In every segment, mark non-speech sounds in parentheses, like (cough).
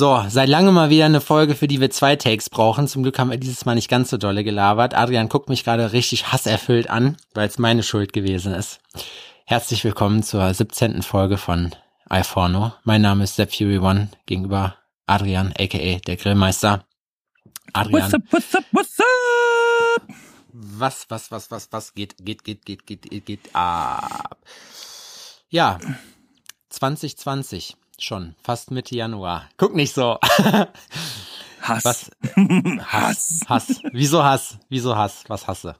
So, seit langem mal wieder eine Folge, für die wir zwei Takes brauchen. Zum Glück haben wir dieses Mal nicht ganz so dolle gelabert. Adrian guckt mich gerade richtig hasserfüllt an, weil es meine Schuld gewesen ist. Herzlich willkommen zur 17. Folge von iPhone. Mein Name ist Sepp Fury One, gegenüber Adrian, aka der Grillmeister. Adrian. What's up, what's up, what's up? Was, was, was, was, was geht, geht, geht, geht, geht, geht, geht ab. Ja, 2020 schon, fast Mitte Januar. Guck nicht so. (laughs) Hass. Was? (laughs) Hass. Hass. Wieso Hass? Wieso Hass? Was hasse?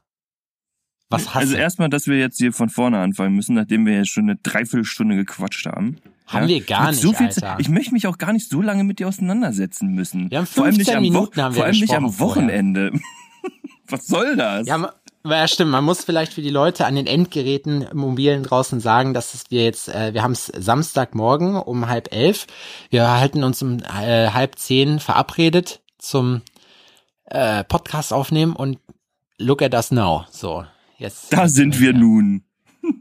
Was hasse? Also erstmal, dass wir jetzt hier von vorne anfangen müssen, nachdem wir jetzt schon eine Dreiviertelstunde gequatscht haben. Haben wir gar Mit nicht, so viel Alter. Zeit- Ich möchte mich auch gar nicht so lange mit dir auseinandersetzen müssen. Wir haben vor allem nicht 15 am, Minuten haben wir vor allem nicht am Wochenende. (laughs) Was soll das? Ja, ja, stimmt. Man muss vielleicht für die Leute an den Endgeräten mobilen draußen sagen, dass es wir jetzt, äh, wir haben es Samstagmorgen um halb elf. Wir halten uns um äh, halb zehn verabredet zum äh, Podcast aufnehmen und look at us now. So, jetzt. da sind wir nun. (laughs)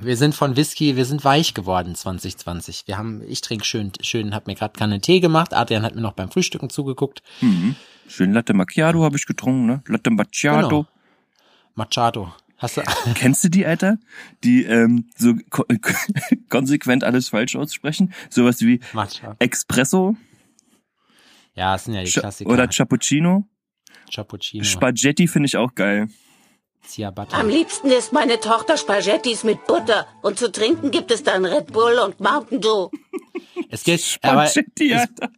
Wir sind von Whisky, wir sind weich geworden 2020. Wir haben, ich trinke schön, schön, hab mir gerade Kanne Tee gemacht. Adrian hat mir noch beim Frühstücken zugeguckt. Mhm. Schön Latte Macchiato habe ich getrunken, ne? Latte Macchiato. Genau. Machado. Hast du? (laughs) Kennst du die, Alter? Die ähm, so ko (laughs) konsequent alles falsch aussprechen? Sowas wie Machado. Espresso Ja, das sind ja die Cha- Klassiker. oder Cappuccino. Cappuccino. Spaghetti finde ich auch geil. Ciabatta. Am liebsten isst meine Tochter Spaghettis mit Butter. Und zu trinken gibt es dann Red Bull und Mountain Dew. Es geht, aber es, Spaghetti, Alter.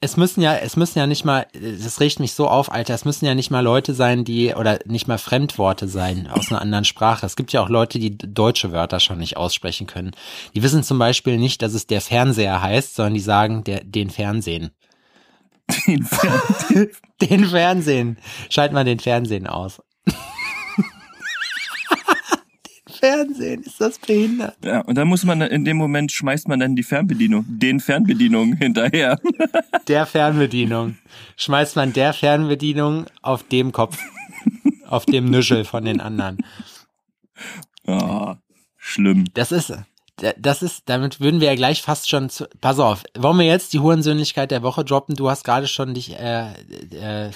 Es müssen ja, es müssen ja nicht mal, das regt mich so auf, Alter, es müssen ja nicht mal Leute sein, die, oder nicht mal Fremdworte sein aus einer anderen Sprache. Es gibt ja auch Leute, die deutsche Wörter schon nicht aussprechen können. Die wissen zum Beispiel nicht, dass es der Fernseher heißt, sondern die sagen der, den Fernsehen. Den Fer- (laughs) Den Fernsehen. Schalt mal den Fernsehen aus. Fernsehen, ist das behindert? ja, und dann muss man in dem Moment schmeißt man dann die Fernbedienung, den Fernbedienung hinterher. Der Fernbedienung. Schmeißt man der Fernbedienung auf dem Kopf. auf dem Nüschel von den anderen. Ah, schlimm. Das ist, das ist, damit würden wir ja gleich fast schon zu, pass auf, wollen wir jetzt die Hurensöhnlichkeit der Woche droppen? Du hast gerade schon dich, äh, äh,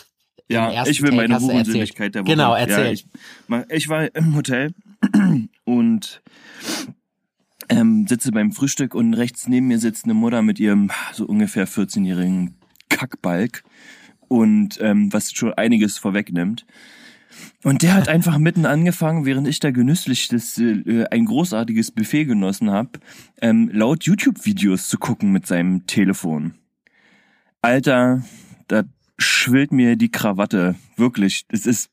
Ja, ich will Take meine. Hurensöhnlichkeit der Woche. Genau, erzähl. Ja, ich, ich war im Hotel (clears throat) und ähm, sitze beim Frühstück und rechts neben mir sitzt eine Mutter mit ihrem so ungefähr 14-jährigen Kackbalg und ähm, was schon einiges vorwegnimmt. Und der hat (laughs) einfach mitten angefangen, während ich da genüsslich das, äh, ein großartiges Buffet genossen habe, ähm, laut YouTube-Videos zu gucken mit seinem Telefon. Alter, da schwillt mir die Krawatte. Wirklich. Das ist,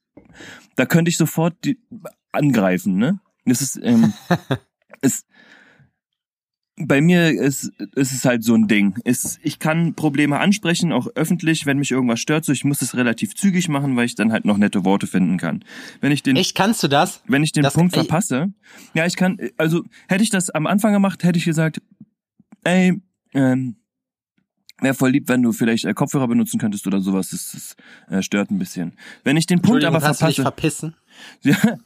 da könnte ich sofort die, angreifen, ne? Das ist, ähm, (laughs) ist, bei mir ist, ist es halt so ein Ding. Ist, ich kann Probleme ansprechen, auch öffentlich, wenn mich irgendwas stört. So, ich muss es relativ zügig machen, weil ich dann halt noch nette Worte finden kann. Wenn ich den, Echt, kannst du das? wenn ich den das- Punkt verpasse, ja, ich kann, also hätte ich das am Anfang gemacht, hätte ich gesagt, ey, ähm, wäre voll lieb, wenn du vielleicht äh, Kopfhörer benutzen könntest oder sowas. Das, das äh, stört ein bisschen. Wenn ich den Punkt aber kannst du dich verpasse, verpissen? (laughs)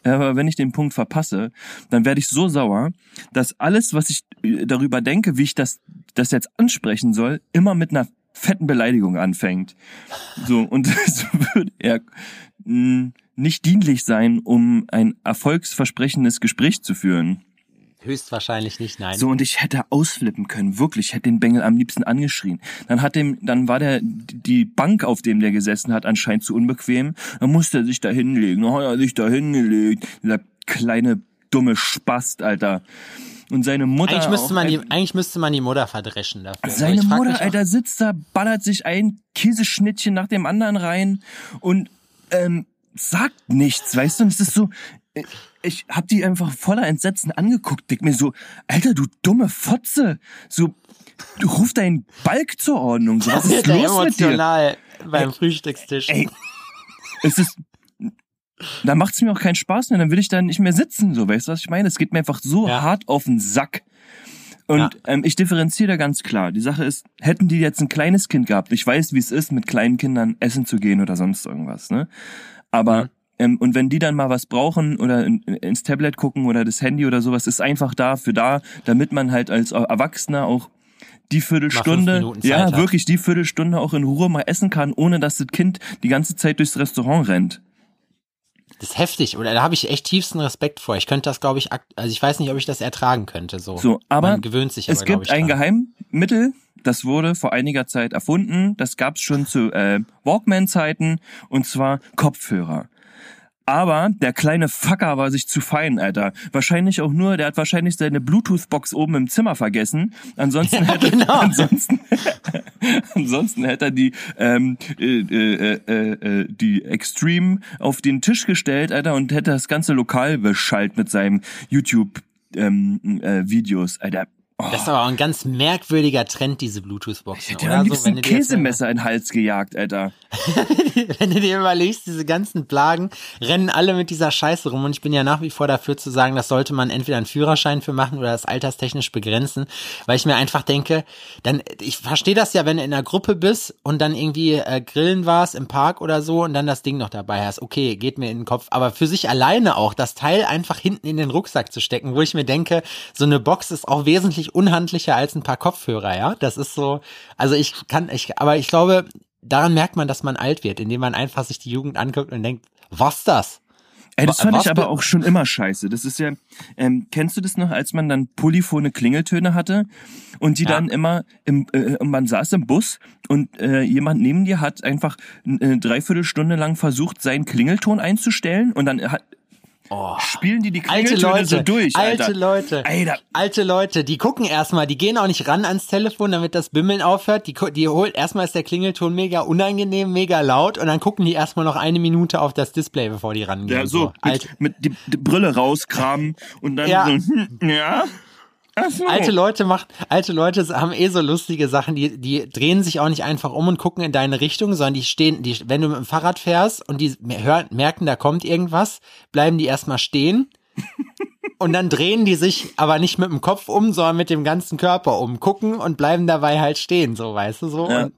ja, aber wenn ich den Punkt verpasse, dann werde ich so sauer, dass alles, was ich äh, darüber denke, wie ich das, das jetzt ansprechen soll, immer mit einer fetten Beleidigung anfängt. So, und (laughs) das würde er mh, nicht dienlich sein, um ein erfolgsversprechendes Gespräch zu führen. Höchstwahrscheinlich nicht, nein. So, und ich hätte ausflippen können, wirklich, ich hätte den Bengel am liebsten angeschrien. Dann hat dem, dann war der, die Bank, auf dem der gesessen hat, anscheinend zu unbequem. Dann musste er sich da hinlegen. Dann hat er sich da hingelegt. Dieser kleine, dumme Spast, Alter. Und seine Mutter. eigentlich müsste man die, eigentlich müsste man die Mutter verdreschen dafür. Seine Mutter, Alter, sitzt da, ballert sich ein Käseschnittchen nach dem anderen rein und ähm, sagt nichts, weißt du? Und es ist so, äh, ich hab die einfach voller Entsetzen angeguckt, denk mir so, Alter, du dumme Fotze, so, du ruf deinen Balk zur Ordnung, so, was (laughs) ist los mit dir? emotional beim Frühstückstisch. Ey, es ist, da macht's mir auch keinen Spaß mehr, dann will ich da nicht mehr sitzen, so, weißt du, was ich meine? Es geht mir einfach so Ja. hart auf den Sack. Und Ja. ähm, ich differenziere da ganz klar. Die Sache ist, hätten die jetzt ein kleines Kind gehabt, ich weiß, wie es ist, mit kleinen Kindern essen zu gehen oder sonst irgendwas, ne? Aber Mhm. Ähm, und wenn die dann mal was brauchen oder in, ins Tablet gucken oder das Handy oder sowas, ist einfach dafür da, damit man halt als Erwachsener auch die Viertelstunde, ja, hat. wirklich die Viertelstunde auch in Ruhe mal essen kann, ohne dass das Kind die ganze Zeit durchs Restaurant rennt. Das ist heftig. Oder da habe ich echt tiefsten Respekt vor. Ich könnte das, glaube ich, also ich weiß nicht, ob ich das ertragen könnte. So, So, aber Man gewöhnt sich aber, es gibt ich, ein. Geheimmittel, das wurde vor einiger Zeit erfunden. Das gab's schon zu äh, Walkman-Zeiten und zwar Kopfhörer. Aber der kleine Fucker war sich zu fein, Alter. Wahrscheinlich auch nur, der hat wahrscheinlich seine Bluetooth-Box oben im Zimmer vergessen. Ansonsten (laughs) hätte, genau. ansonsten, (laughs) ansonsten hätte er die, ähm, äh, äh, äh, äh, die Extreme auf den Tisch gestellt, Alter, und hätte das ganze Lokal beschallt mit seinem YouTube, ähm, äh, Videos, Alter. Oh. Das ist aber auch ein ganz merkwürdiger Trend, diese Bluetooth-Boxen, Der oder? hat am So, liebsten jetzt, Käsemesser in den Hals gejagt, Alter. (laughs) wenn du dir überlegst, diese ganzen Plagen rennen alle mit dieser Scheiße rum und ich bin ja nach wie vor dafür zu sagen, das sollte man entweder einen Führerschein für machen oder das alterstechnisch begrenzen, weil ich mir einfach denke, dann, ich verstehe das ja, wenn du in einer Gruppe bist und dann irgendwie äh, grillen warst im Park oder so und dann das Ding noch dabei hast, okay, geht mir in den Kopf, aber für sich alleine auch, das Teil einfach hinten in den Rucksack zu stecken, wo ich mir denke, so eine Box ist auch wesentlich unhandlicher als ein paar Kopfhörer, ja, das ist so, also ich kann, ich, aber ich glaube, daran merkt man, dass man alt wird, indem man einfach sich die Jugend anguckt und denkt, was das? Ey, das fand was ich aber be- auch schon immer scheiße. Das ist ja, ähm, kennst du das noch, als man dann polyphone Klingeltöne hatte und die Ja. dann immer, im, äh, und man saß im Bus und äh, jemand neben dir hat einfach eine Dreiviertelstunde lang versucht, seinen Klingelton einzustellen und dann hat, Oh. spielen die die Alte Klingeltöne Leute, so durch, Alter. alte Leute, Alter. alte Leute, die gucken erstmal, die gehen auch nicht ran ans Telefon, damit das Bimmeln aufhört. Die, die holt erstmal ist der Klingelton mega unangenehm, mega laut und dann gucken die erstmal noch eine Minute auf das Display, bevor die rangehen. Ja, so, Alte, mit, mit die, die Brille rauskramen und dann Ja. so, hm, (laughs) ja. So. alte Leute machen, alte Leute haben eh so lustige Sachen, die, die drehen sich auch nicht einfach um und gucken in deine Richtung, sondern die stehen, die, wenn du mit dem Fahrrad fährst und die hören, merken, da kommt irgendwas, bleiben die erstmal stehen. (laughs) Und dann drehen die sich aber nicht mit dem Kopf um, sondern mit dem ganzen Körper um, gucken und bleiben dabei halt stehen, so, weißt du, so. Ja. Und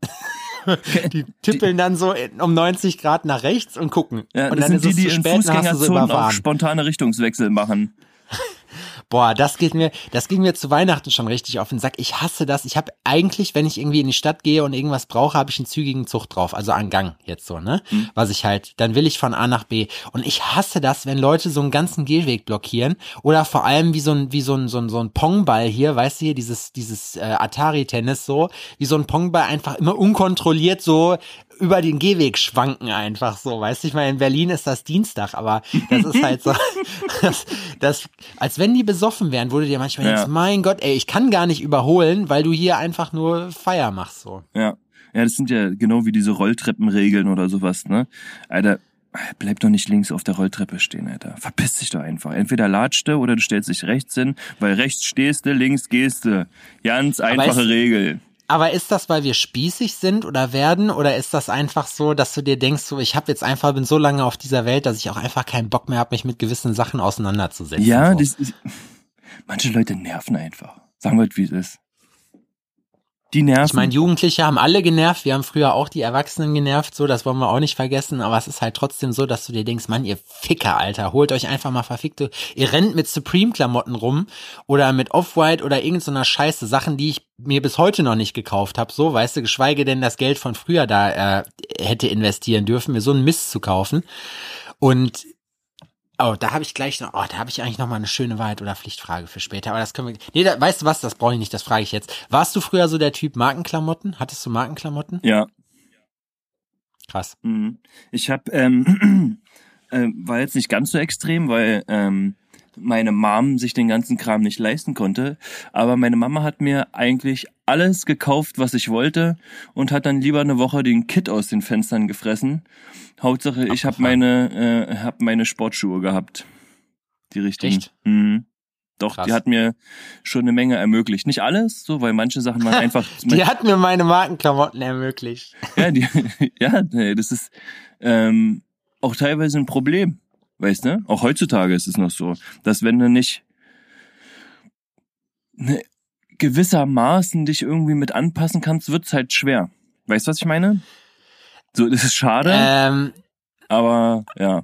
(laughs) die tippeln dann so um 90 Grad nach rechts und gucken. Ja, und das dann sind die, ist es die zu in Fußgängerzonen auch spontane Richtungswechsel machen. (laughs) Boah, das geht mir, das ging mir zu Weihnachten schon richtig auf den Sack. Ich hasse das. Ich habe eigentlich, wenn ich irgendwie in die Stadt gehe und irgendwas brauche, habe ich einen zügigen Zug drauf, also an Gang jetzt so, ne? Was ich halt, dann will ich von A nach B. Und ich hasse das, wenn Leute so einen ganzen Gehweg blockieren oder vor allem wie so ein, wie so ein, so ein, so ein Pongball hier, weißt du hier, dieses, dieses äh, Atari-Tennis so, wie so ein Pongball einfach immer unkontrolliert so über den Gehweg schwanken einfach so, weißt du, ich meine, in Berlin ist das Dienstag, aber das ist halt so, (laughs) (laughs) das, das, als wenn die besoffen wären, wurde dir manchmal Ja. denkst, mein Gott, ey, ich kann gar nicht überholen, weil du hier einfach nur Feier machst, so. Ja. Ja, das sind ja genau wie diese Rolltreppenregeln oder sowas, ne? Alter, bleib doch nicht links auf der Rolltreppe stehen, Alter. Verpiss dich doch einfach. Entweder latscht du oder du stellst dich rechts hin, weil rechts stehst du, links gehst du. Ganz einfache ist- Regel. Aber ist das, weil wir spießig sind oder werden, oder ist das einfach so, dass du dir denkst, so, ich habe jetzt einfach, bin so lange auf dieser Welt, dass ich auch einfach keinen Bock mehr habe, mich mit gewissen Sachen auseinanderzusetzen? Ja, so. das ist, (laughs) manche Leute nerven einfach. Sagen wir, wie es ist. Die nerven. Ich meine, Jugendliche haben alle genervt, wir haben früher auch die Erwachsenen genervt, so, das wollen wir auch nicht vergessen, aber es ist halt trotzdem so, dass du dir denkst, Mann, ihr Ficker, Alter, holt euch einfach mal verfickte, ihr rennt mit Supreme-Klamotten rum oder mit Off-White oder irgend so Scheiße, Sachen, die ich mir bis heute noch nicht gekauft habe, so, weißt du, geschweige denn das Geld von früher da äh, hätte investieren dürfen, mir so einen Mist zu kaufen. Und Oh, da habe ich gleich noch, oh, da habe ich eigentlich noch mal eine schöne Wahrheit oder Pflichtfrage für später, aber das können wir, nee, da, weißt du was, das brauche ich nicht, das frage ich jetzt. Warst du früher so der Typ Markenklamotten? Hattest du Markenklamotten? ja. Krass. Mhm. Ich habe ähm, (clears throat) äh, war jetzt nicht ganz so extrem, weil ähm, meine Mom sich den ganzen Kram nicht leisten konnte. Aber meine Mama hat mir eigentlich alles gekauft, was ich wollte und hat dann lieber eine Woche den Kit aus den Fenstern gefressen. Hauptsache, ich habe meine äh, hab meine Sportschuhe gehabt, die richtigen. Echt? Mhm. Doch, Krass. die hat mir schon eine Menge ermöglicht. Nicht alles, so, weil manche Sachen waren (laughs) einfach. Die hat mir meine Markenklamotten ermöglicht. Ja, die, (laughs) ja, nee, das ist ähm, auch teilweise ein Problem. Weißt du? Auch heutzutage ist es noch so, dass wenn du nicht ne, gewissermaßen dich irgendwie mit anpassen kannst, wird's halt schwer. Weißt du, was ich meine? So, das ist schade, Ähm, aber ja.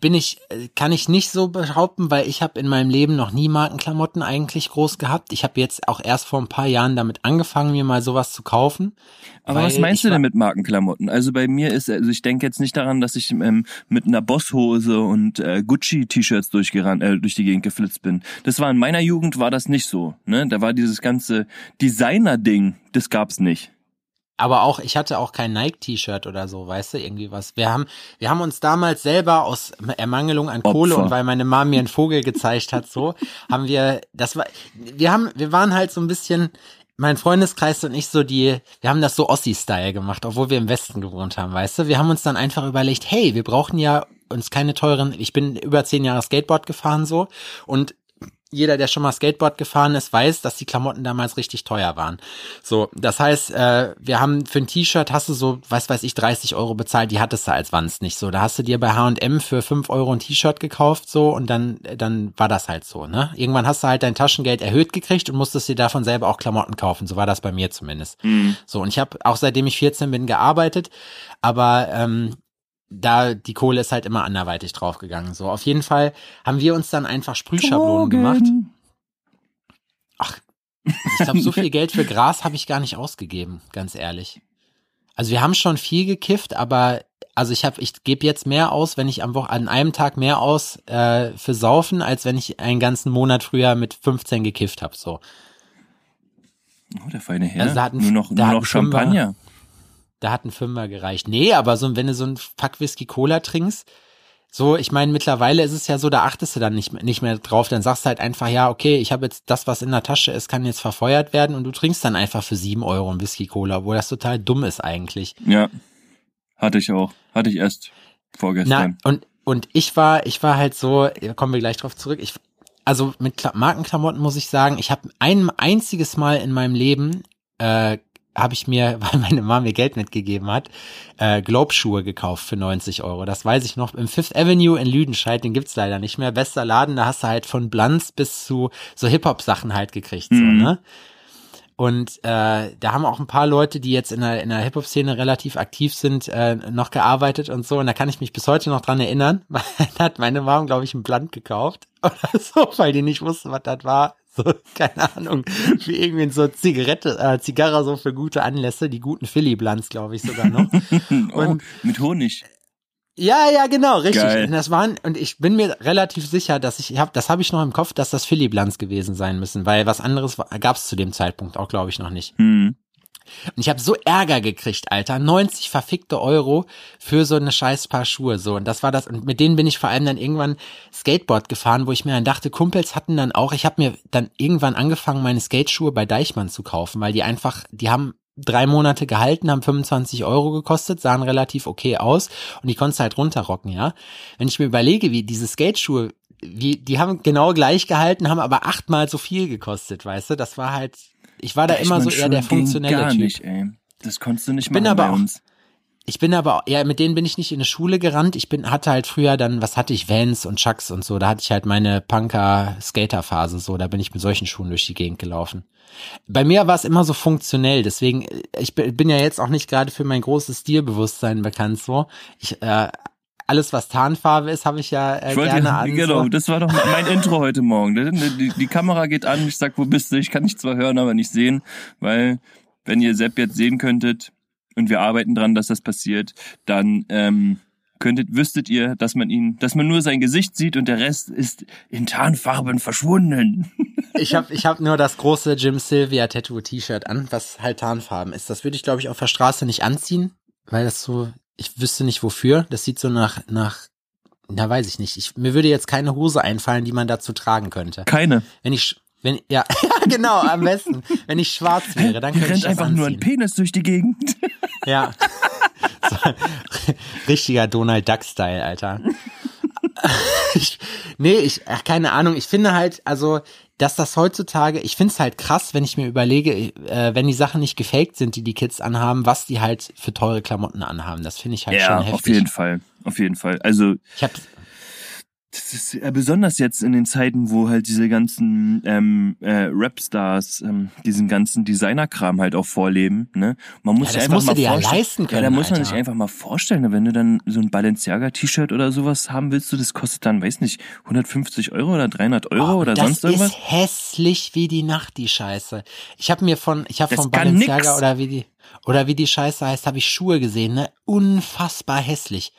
Bin ich, äh, kann ich nicht so behaupten, weil ich habe in meinem Leben noch nie Markenklamotten eigentlich groß gehabt. Ich habe jetzt auch erst vor ein paar Jahren damit angefangen, mir mal sowas zu kaufen. Aber was meinst du denn mit Markenklamotten? Also bei mir ist, also ich denke jetzt nicht daran, dass ich ähm, mit einer Bosshose und äh, Gucci-T-Shirts durchgerannt, äh, durch die Gegend geflitzt bin. Das war in meiner Jugend war das nicht so. Ne? Da war dieses ganze Designer-Ding, das gab's nicht aber auch, ich hatte auch kein Nike-T-Shirt oder so, weißt du, irgendwie was. Wir haben, wir haben uns damals selber aus Ermangelung an Kohle Opfer. und weil meine Mama mir einen Vogel gezeigt hat, so, (laughs) haben wir, das war, wir haben, wir waren halt so ein bisschen, mein Freundeskreis und ich so die, wir haben das so Ossi-Style gemacht, obwohl wir im Westen gewohnt haben, weißt du. Wir haben uns dann einfach überlegt, hey, wir brauchen ja uns keine teuren, ich bin über zehn Jahre Skateboard gefahren so und jeder, der schon mal Skateboard gefahren ist, weiß, dass die Klamotten damals richtig teuer waren. So, das heißt, äh, wir haben für ein T-Shirt hast du so, was weiß ich, 30 Euro bezahlt, die hattest du als Wands nicht so. Da hast du dir bei H&M für 5 Euro ein T-Shirt gekauft so und dann, dann war das halt so, ne? Irgendwann hast du halt dein Taschengeld erhöht gekriegt und musstest dir davon selber auch Klamotten kaufen. So war das bei mir zumindest. Mhm. So, und ich habe auch seitdem ich 14 bin gearbeitet, aber ähm, da die Kohle ist halt immer anderweitig draufgegangen. So, auf jeden Fall haben wir uns dann einfach Sprühschablonen gemacht. Ach, ich glaube, so viel Geld für Gras habe ich gar nicht ausgegeben, ganz ehrlich. Also wir haben schon viel gekifft, aber also ich habe, ich gebe jetzt mehr aus, wenn ich am Woche an einem Tag mehr aus äh, für Saufen, als wenn ich einen ganzen Monat früher mit 15 gekifft habe. So. Oh, der feine Herr. Also da hatten, nur noch, nur noch Champagner. Da hat ein Fünfer gereicht. Nee, aber so, wenn du so ein Fuck Whisky Cola trinkst, so, ich meine, mittlerweile ist es ja so, da achtest du dann nicht, nicht mehr drauf, dann sagst du halt einfach, ja, okay, ich habe jetzt das, was in der Tasche ist, kann jetzt verfeuert werden und du trinkst dann einfach für sieben Euro ein Whisky Cola, obwohl das total dumm ist eigentlich. Ja, hatte ich auch, hatte ich erst vorgestern. Na, und, und ich war, ich war halt so, kommen wir gleich drauf zurück, ich, also mit Kla Markenklamotten muss ich sagen, ich habe ein einziges Mal in meinem Leben äh, habe ich mir, (laughs) weil meine Mama mir Geld mitgegeben hat, äh, Globeschuhe gekauft für 90 Euro. Das weiß ich noch. Im Fifth Avenue in Lüdenscheid, den gibt's leider nicht mehr. Bester Laden, da hast du halt von Blanz bis zu so Hip-Hop-Sachen halt gekriegt. Mhm. So, ne? Und äh, da haben auch ein paar Leute, die jetzt in der, in der Hip-Hop-Szene relativ aktiv sind, äh, noch gearbeitet und so. Und da kann ich mich bis heute noch dran erinnern. (laughs) da hat meine Mom, glaube ich, ein Blunt gekauft (laughs) oder so, weil die nicht wusste, was das war. (laughs) So, keine Ahnung, wie irgendwie so Zigarette, äh, Zigarre so für gute Anlässe, die guten Philly Blunts, glaube ich sogar noch. (laughs) Und oh, mit Honig. Ja, ja, genau, richtig. Geil. Und das waren und ich bin mir relativ sicher, dass ich hab, das habe ich noch im Kopf, dass das Philly Blunts gewesen sein müssen, weil was anderes gab es zu dem Zeitpunkt auch, glaube ich, noch nicht. Mhm. Und ich habe so Ärger gekriegt, Alter. 90 verfickte Euro für so eine scheiß Paar Schuhe. So. Und das war das. Und mit denen bin ich vor allem dann irgendwann Skateboard gefahren, wo ich mir dann dachte, Kumpels hatten dann auch, ich habe mir dann irgendwann angefangen, meine Skateschuhe bei Deichmann zu kaufen, weil die einfach, die haben drei Monate gehalten, haben 25 Euro gekostet, sahen relativ okay aus und die konntest halt runterrocken, ja. Wenn ich mir überlege, wie diese Skateschuhe, wie, die haben genau gleich gehalten, haben aber achtmal so viel gekostet, weißt du? Das war halt, ich war da ich immer so eher der funktionelle gar Typ. Nicht, ey. Das konntest du nicht machen bin aber bei uns. Ich bin aber, ja, mit denen bin ich nicht in eine Schule gerannt. Ich bin, hatte halt früher dann, was hatte ich, Vans und Chucks und so. Da hatte ich halt meine Punker-Skater-Phase so. Da bin ich mit solchen Schuhen durch die Gegend gelaufen. Bei mir war es immer so funktionell. Deswegen, ich bin ja jetzt auch nicht gerade für mein großes Stilbewusstsein bekannt so. Ich, äh, alles, was Tarnfarbe ist, habe ich ja äh, ich wollte, gerne (laughs) an. Genau, das war doch mein Intro heute Morgen. Die, die, die, Kamera geht an, ich sag, wo bist du? Ich kann dich zwar hören, aber nicht sehen, weil wenn ihr Sepp jetzt sehen könntet und wir arbeiten dran, dass das passiert, dann ähm, könntet, wüsstet ihr, dass man ihn, dass man nur sein Gesicht sieht und der Rest ist in Tarnfarben verschwunden. (laughs) Ich habe ich hab nur das große Jim Sylvia Tattoo T-Shirt an, was halt Tarnfarben ist. Das würde ich, glaube ich, auf der Straße nicht anziehen, weil das so ich wüsste nicht wofür. Das sieht so nach, nach, na weiß ich nicht. Ich, mir würde jetzt keine Hose einfallen, die man dazu tragen könnte. Keine. Wenn ich, wenn, (laughs) ja, genau, am besten. Wenn ich schwarz wäre, dann könnte ich das einfach anziehen. nur ein Penis durch die Gegend. (laughs) Ja. (laughs) So, richtiger Donald Duck-Style, Alter. ich, nee, ich, ach, keine Ahnung. Ich finde halt, also dass das heutzutage, ich finde es halt krass, wenn ich mir überlege, äh, wenn die Sachen nicht gefaked sind, die die Kids anhaben, was die halt für teure Klamotten anhaben. Das finde ich halt ja, schon heftig. auf jeden Fall, auf jeden Fall. Also ich habe Das ist äh, besonders jetzt in den Zeiten, wo halt diese ganzen ähm, äh, Rapstars ähm, diesen ganzen Designerkram halt auch vorleben. Ne? Man muss Ja, sich das einfach mal dir ja vorstellen. leisten ja, da können, muss man Alter. sich einfach mal vorstellen, wenn du dann so ein Balenciaga-T-Shirt oder sowas haben willst, du, das kostet dann, weiß nicht, 150 Euro oder 300 Euro Oh, oder das sonst irgendwas. ist hässlich wie die Nacht, die Scheiße. Ich habe mir von, ich habe Das von Balenciaga nix. oder wie die, oder wie die Scheiße heißt, habe ich Schuhe gesehen, ne? Unfassbar hässlich.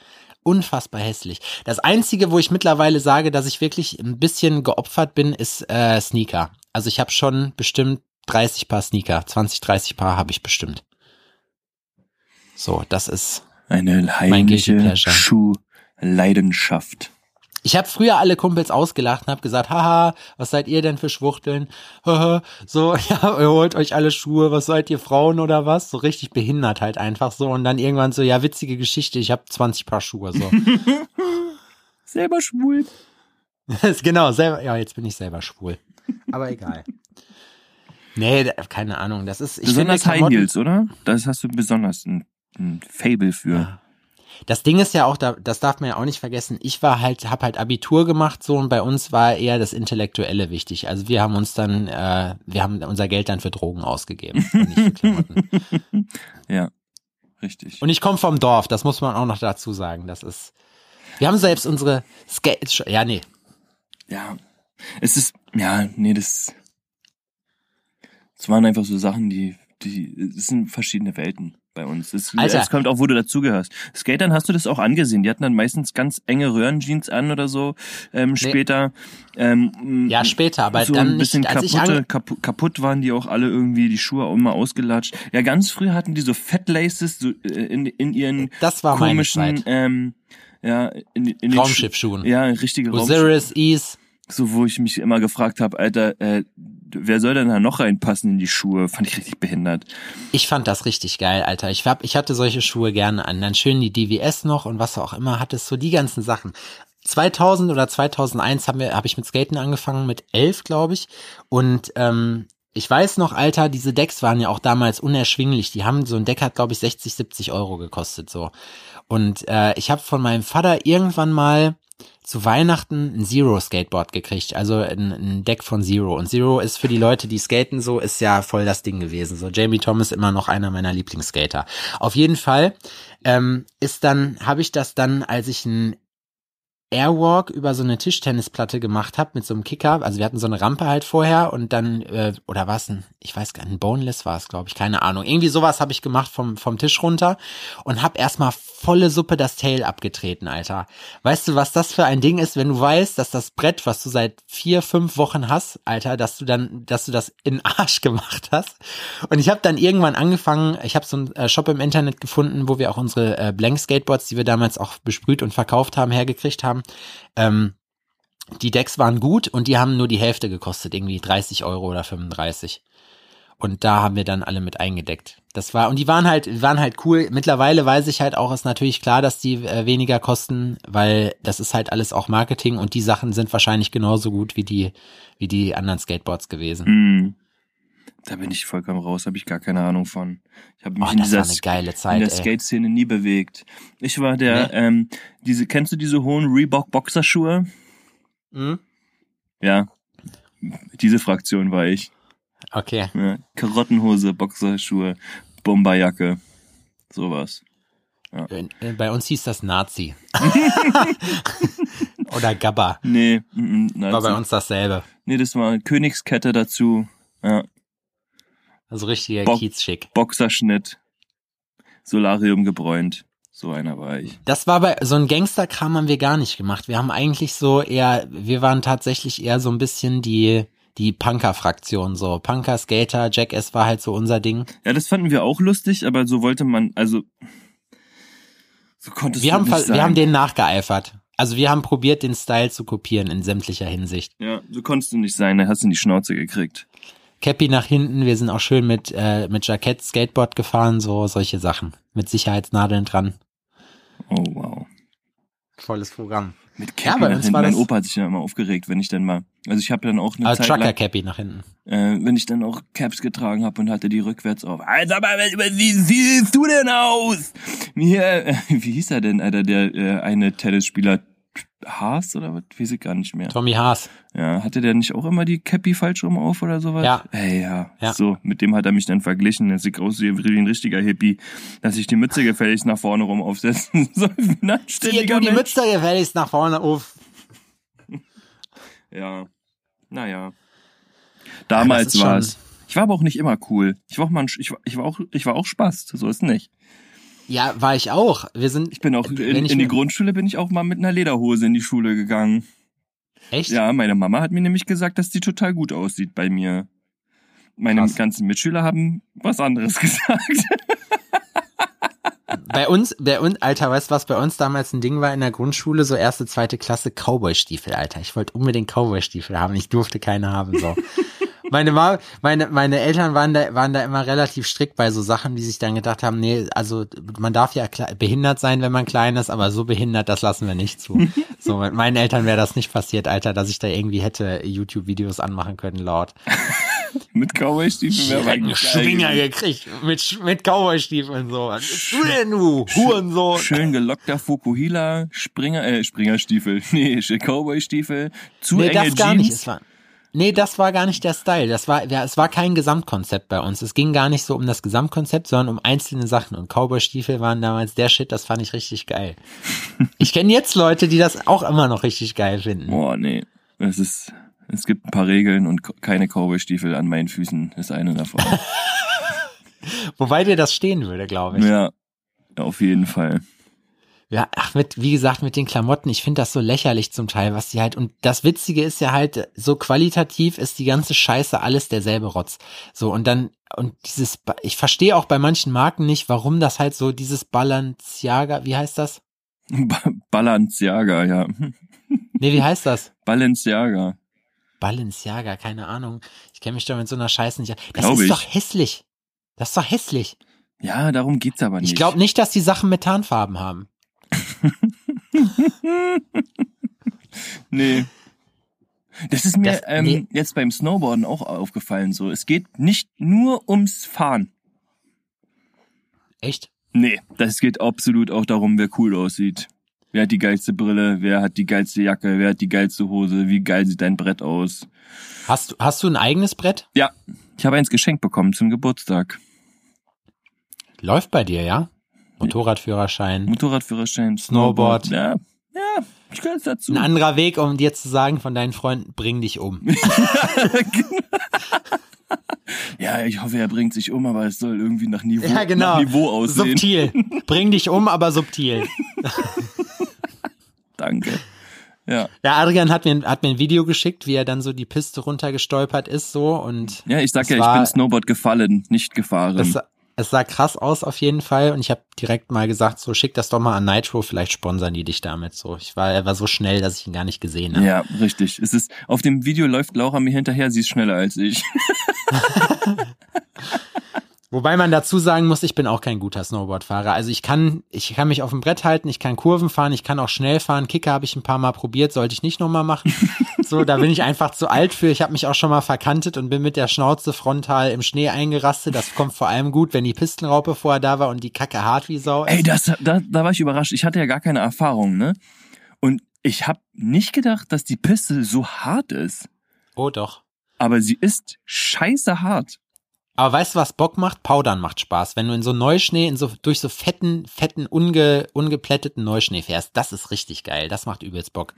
Unfassbar hässlich. Das einzige, wo ich mittlerweile sage, dass ich wirklich ein bisschen geopfert bin, ist äh, Sneaker. Also ich habe schon bestimmt 30 Paar Sneaker, 20, 30 Paar habe ich bestimmt. So, das ist Eine heimliche. Schuhleidenschaft. Ich habe früher alle Kumpels ausgelacht und habe gesagt, haha, was seid ihr denn für Schwuchteln? So, (laughs) ja, ihr holt euch alle Schuhe, was seid ihr Frauen oder was? So richtig behindert halt einfach so und dann irgendwann so, ja, witzige Geschichte, ich habe 20 Paar Schuhe so. (laughs) Selber schwul. (laughs) genau, selber, ja, jetzt bin ich selber schwul. Aber egal. Nee, keine Ahnung, das ist ich Besonders finde High Heels, oder? Das hast du besonders ein, ein Fable für. Ja. Das Ding ist ja auch, da, das darf man ja auch nicht vergessen. Ich war halt, hab halt Abitur gemacht so und bei uns war eher das Intellektuelle wichtig. Also wir haben uns dann, äh, wir haben unser Geld dann für Drogen ausgegeben nicht für Klamotten. (laughs) Ja, richtig. Und ich komme vom Dorf, das muss man auch noch dazu sagen. Das ist, wir haben selbst unsere Skate, ja nee, Ja, es ist, ja, nee, das, es waren einfach so Sachen, die, die, es sind verschiedene Welten bei uns. Es, Alter. es kommt auch, wo du dazugehörst. Skatern hast du das auch angesehen. Die hatten dann meistens ganz enge Röhrenjeans an oder so, ähm, später. Ähm, ja später, aber so dann ein bisschen nicht, kaputte, an, kapu kaputt waren die auch alle irgendwie, die Schuhe auch immer ausgelatscht. Ja, ganz früh hatten die so Fat Laces so, äh, in, in ihren Das war meine komischen, Zeit. ähm, ja, in, in Raumschiffschuhen. Schu- Ja, richtige Raumschiff. Osiris, Ease, So, wo ich mich immer gefragt habe, Alter, äh, wer soll denn da noch reinpassen in die Schuhe? Fand ich richtig behindert. Ich fand das richtig geil, Alter. Ich hab, ich hatte solche Schuhe gerne an. Dann schön die DWS noch und was auch immer hattest, so die ganzen Sachen. 2000 oder 2001 haben wir, habe ich mit Skaten angefangen, mit elf, glaube ich. Und ähm, ich weiß noch, Alter, diese Decks waren ja auch damals unerschwinglich. Die haben so ein Deck hat, glaube ich, 60, 70 Euro gekostet so. Und äh, ich habe von meinem Vater irgendwann mal zu Weihnachten ein Zero Skateboard gekriegt, also ein, ein Deck von Zero. Und Zero ist für die Leute, die skaten, so ist ja voll das Ding gewesen. So Jamie Thomas immer noch einer meiner Lieblingsskater. Auf jeden Fall ähm, ist dann habe ich das dann, als ich ein Airwalk über so eine Tischtennisplatte gemacht habe mit so einem Kicker. Also wir hatten so eine Rampe halt vorher und dann, äh, oder was ein, ich weiß gar nicht, ein Boneless war es, glaube ich, keine Ahnung. Irgendwie sowas habe ich gemacht vom, vom Tisch runter und habe erstmal volle Suppe das Tail abgetreten, Alter. Weißt du, was das für ein Ding ist, wenn du weißt, dass das Brett, was du seit vier, fünf Wochen hast, Alter, dass du dann, dass du das in Arsch (laughs) gemacht hast. Und ich habe dann irgendwann angefangen, ich habe so einen äh, Shop im Internet gefunden, wo wir auch unsere äh, Blank Skateboards, die wir damals auch besprüht und verkauft haben, hergekriegt haben. Ähm, die Decks waren gut und die haben nur die Hälfte gekostet, irgendwie 30 Euro oder 35. Und da haben wir dann alle mit eingedeckt. Das war, und die waren halt, waren halt cool. Mittlerweile weiß ich halt auch, ist natürlich klar, dass die äh, weniger kosten, weil das ist halt alles auch Marketing und die Sachen sind wahrscheinlich genauso gut wie die, wie die anderen Skateboards gewesen. Hm. Da bin ich vollkommen raus, habe ich gar keine Ahnung von. Ich habe mich Oh, in dieser, geile in Zeit, der. Skate-Szene nie bewegt. Ich war der, Nee. ähm, diese, kennst du diese hohen Reebok-Boxerschuhe? Mhm. Ja. Diese Fraktion war ich. Okay. Ja. Karottenhose, Boxerschuhe, Bomberjacke. Sowas. Äh, äh, Bei uns hieß das Nazi. (laughs) Oder Gabba. Nee, mm, mm, War bei Nazi. uns dasselbe. nee, das war Königskette dazu. Ja. Also richtiger Bock. Kiezschick. Boxerschnitt, Solarium gebräunt. So einer war ich. Das war bei, so ein Gangsterkram haben wir gar nicht gemacht. Wir haben eigentlich so eher, wir waren tatsächlich eher so ein bisschen die, die Punker-Fraktion, so. Punker, Skater, Jackass war halt so unser Ding. Ja, das fanden wir auch lustig, aber so wollte man, also so konntest Wir du haben, nicht sagen. wir haben den nachgeeifert. Also wir haben probiert, den Style zu kopieren in sämtlicher Hinsicht. Ja, so konntest du nicht sein, da hast du in die Schnauze gekriegt. Cappy nach hinten, wir sind auch schön mit, äh, mit Jackett Skateboard gefahren, so solche Sachen. Mit Sicherheitsnadeln dran. Oh wow. Volles Programm. Mit Ja, Cappy bei nach hinten. Mein Opa hat sich dann immer aufgeregt, wenn ich dann mal, also ich habe dann auch eine Also Zeit Trucker lang, Cappy nach hinten. äh, wenn ich dann auch Caps getragen habe und hatte die rückwärts auf. Alter, aber wie siehst du denn aus? Mir, äh, (laughs) wie hieß er denn, Alter, der äh, eine Tennisspieler Haas oder was? Weiß ich gar nicht mehr. Tommy Haas. Ja, hatte der nicht auch immer die Cappy falsch rum auf oder sowas? Ja. Ey, ja. Ja. So, mit dem hat er mich dann verglichen, dass ich aussehe wie ein richtiger Hippie, dass ich die Mütze gefälligst nach vorne rum aufsetzen (laughs) soll. wie ein du die Mensch. Mütze gefälligst nach vorne auf. (laughs) Ja. Naja. Ja, Damals ist war's. Ich war aber auch nicht immer cool. Ich war auch mal ich war, ich war auch, ich war auch Spaß. So ist nicht. Ja, war ich auch. Wir sind. Ich bin auch in, in die Grundschule bin ich auch mal mit einer Lederhose in die Schule gegangen. Echt? Ja, meine Mama hat mir nämlich gesagt, dass die total gut aussieht bei mir. Meine Krass. ganzen Mitschüler haben was anderes (laughs) gesagt. Bei uns, bei uns, Alter, weißt du, was bei uns damals ein Ding war in der Grundschule, so erste, zweite Klasse, Cowboy-Stiefel, Alter. Ich wollte unbedingt Cowboy-Stiefel haben, ich durfte keine haben, so. (laughs) Meine, Ma meine, meine Eltern waren da, waren da immer relativ strikt bei so Sachen, die sich dann gedacht haben, nee, also man darf ja behindert sein, wenn man klein ist, aber so behindert, das lassen wir nicht zu. (laughs) So, mit meinen Eltern wäre das nicht passiert, Alter, dass ich da irgendwie hätte YouTube-Videos anmachen können, laut. (laughs) mit Cowboy-Stiefeln wäre einen Schwinger gekriegt, mit, mit Cowboy-Stiefeln, so. Was bist du denn, du? Hurensohn. Schön gelockter Fukuhila, Springer, äh, Springerstiefel. (laughs) Nee, Cowboy-Stiefel. Zu Nee, enge das gar Jeans. nicht. Es nee, das war gar nicht der Style. Das war, ja, es war kein Gesamtkonzept bei uns. Es ging gar nicht so um das Gesamtkonzept, sondern um einzelne Sachen. Und Cowboy-Stiefel waren damals der Shit, das fand ich richtig geil. (laughs) ich kenne jetzt Leute, die das auch immer noch richtig geil finden. Boah, nee. Es ist, es gibt ein paar Regeln und keine Cowboy-Stiefel an meinen Füßen ist eine davon. (laughs) Wobei dir das stehen würde, glaube ich. ja. Auf jeden Fall. Ja, ach, mit, wie gesagt, mit den Klamotten, ich finde das so lächerlich zum Teil, was die halt, und das Witzige ist ja halt, so qualitativ ist die ganze Scheiße alles derselbe Rotz. So, und dann, und dieses, ich verstehe auch bei manchen Marken nicht, warum das halt so dieses Balenciaga, wie heißt das? Ba Balenciaga, ja. (laughs) Nee, wie heißt das? Balenciaga. Balenciaga, keine Ahnung. Ich kenne mich da mit so einer Scheiße nicht. Das Glaub ist ich. doch hässlich. Das ist doch hässlich. Ja, darum geht's aber nicht. Ich glaube nicht, dass die Sachen Methanfarben haben. Nee. Das ist mir Das- ähm, nee. jetzt beim Snowboarden auch aufgefallen. So, es geht nicht nur ums Fahren. Echt? Nee, das geht absolut auch darum, wer cool aussieht. Wer hat die geilste Brille? Wer hat die geilste Jacke? Wer hat die geilste Hose? Wie geil sieht dein Brett aus? Hast, du- hast du ein eigenes Brett? Ja, ich habe eins geschenkt bekommen zum Geburtstag. Läuft bei dir, ja? Motorradführerschein. Motorradführerschein, Snowboard. Snowboard. Ja, ja, ich gehöre dazu. Ein anderer Weg, um dir zu sagen von deinen Freunden, bring dich um. (laughs) Ja, ich hoffe, er bringt sich um, aber es soll irgendwie nach Niveau, Ja, genau. nach Niveau aussehen. Subtil. Bring dich um, aber subtil. (laughs) Danke. Ja. Ja, Adrian hat mir, hat mir ein Video geschickt, wie er dann so die Piste runtergestolpert ist, so, und Ja, ich sag ja, ich bin Snowboard gefallen, nicht gefahren. sah- es sah krass aus auf jeden Fall. Und ich habe direkt mal gesagt, so, schick das doch mal an Nitro, vielleicht sponsern die dich damit, so. Ich war, er war so schnell, dass ich ihn gar nicht gesehen habe. Ja, richtig. Es ist, auf dem Video läuft Laura mir hinterher, sie ist schneller als ich. (laughs) (laughs) Wobei man dazu sagen muss, ich bin auch kein guter Snowboardfahrer. Also ich kann, ich kann mich auf dem Brett halten, ich kann Kurven fahren, ich kann auch schnell fahren. Kicker habe ich ein paar Mal probiert, sollte ich nicht nochmal machen. (laughs) So, da bin ich einfach zu alt für. Ich habe mich auch schon mal verkantet und bin mit der Schnauze frontal im Schnee eingerastet. Das kommt vor allem gut, wenn die Pistenraupe vorher da war und die Kacke hart wie Sau ist. Ey, das, da, da war ich überrascht. Ich hatte ja gar keine Erfahrung, ne? Und ich habe nicht gedacht, dass die Piste so hart ist. Oh doch. Aber sie ist scheiße hart. Aber weißt du, was Bock macht? Powdern macht Spaß. Wenn du in so Neuschnee, in so, durch so fetten, fetten, unge, ungeplätteten Neuschnee fährst, das ist richtig geil. Das macht übelst Bock.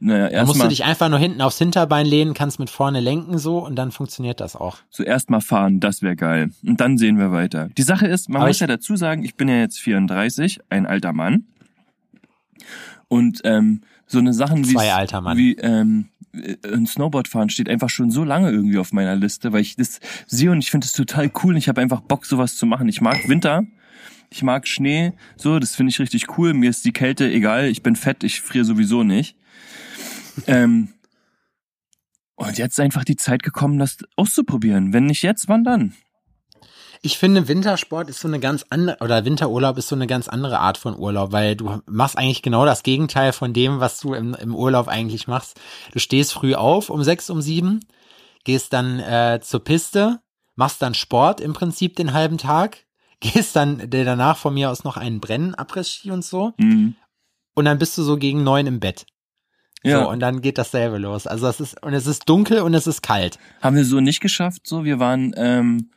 Naja, Da musst du erstmal dich einfach nur hinten aufs Hinterbein lehnen, kannst mit vorne lenken so und dann funktioniert das auch. zuerst mal fahren, das wäre geil. Und dann sehen wir weiter. Die Sache ist, man Aber muss ja dazu sagen, ich bin ja jetzt 34, ein alter Mann. Und ähm, so eine Sachen wie, Zwei alter Mann. wie ähm, äh, ein Snowboardfahren steht einfach schon so lange irgendwie auf meiner Liste, weil ich das sehe und ich finde es total cool und ich habe einfach Bock, sowas zu machen. Ich mag Winter, ich mag Schnee, so, das finde ich richtig cool. Mir ist die Kälte egal, ich bin fett, ich friere sowieso nicht. Ähm, und jetzt ist einfach die Zeit gekommen, das auszuprobieren. Wenn nicht jetzt, wann dann? Ich finde, Wintersport ist so eine ganz andere, oder Winterurlaub ist so eine ganz andere Art von Urlaub, weil du machst eigentlich genau das Gegenteil von dem, was du im, im Urlaub eigentlich machst. Du stehst früh auf um sechs, um sieben, gehst dann äh, zur Piste, machst dann Sport im Prinzip den halben Tag, (laughs) gehst dann der danach von mir aus noch einen Brennen, Après-Ski und so Mhm. und dann bist du so gegen neun im Bett. Ja. So, und dann geht dasselbe los. Also es ist, und es ist dunkel und es ist kalt. Haben wir so nicht geschafft, so. Wir waren, ähm,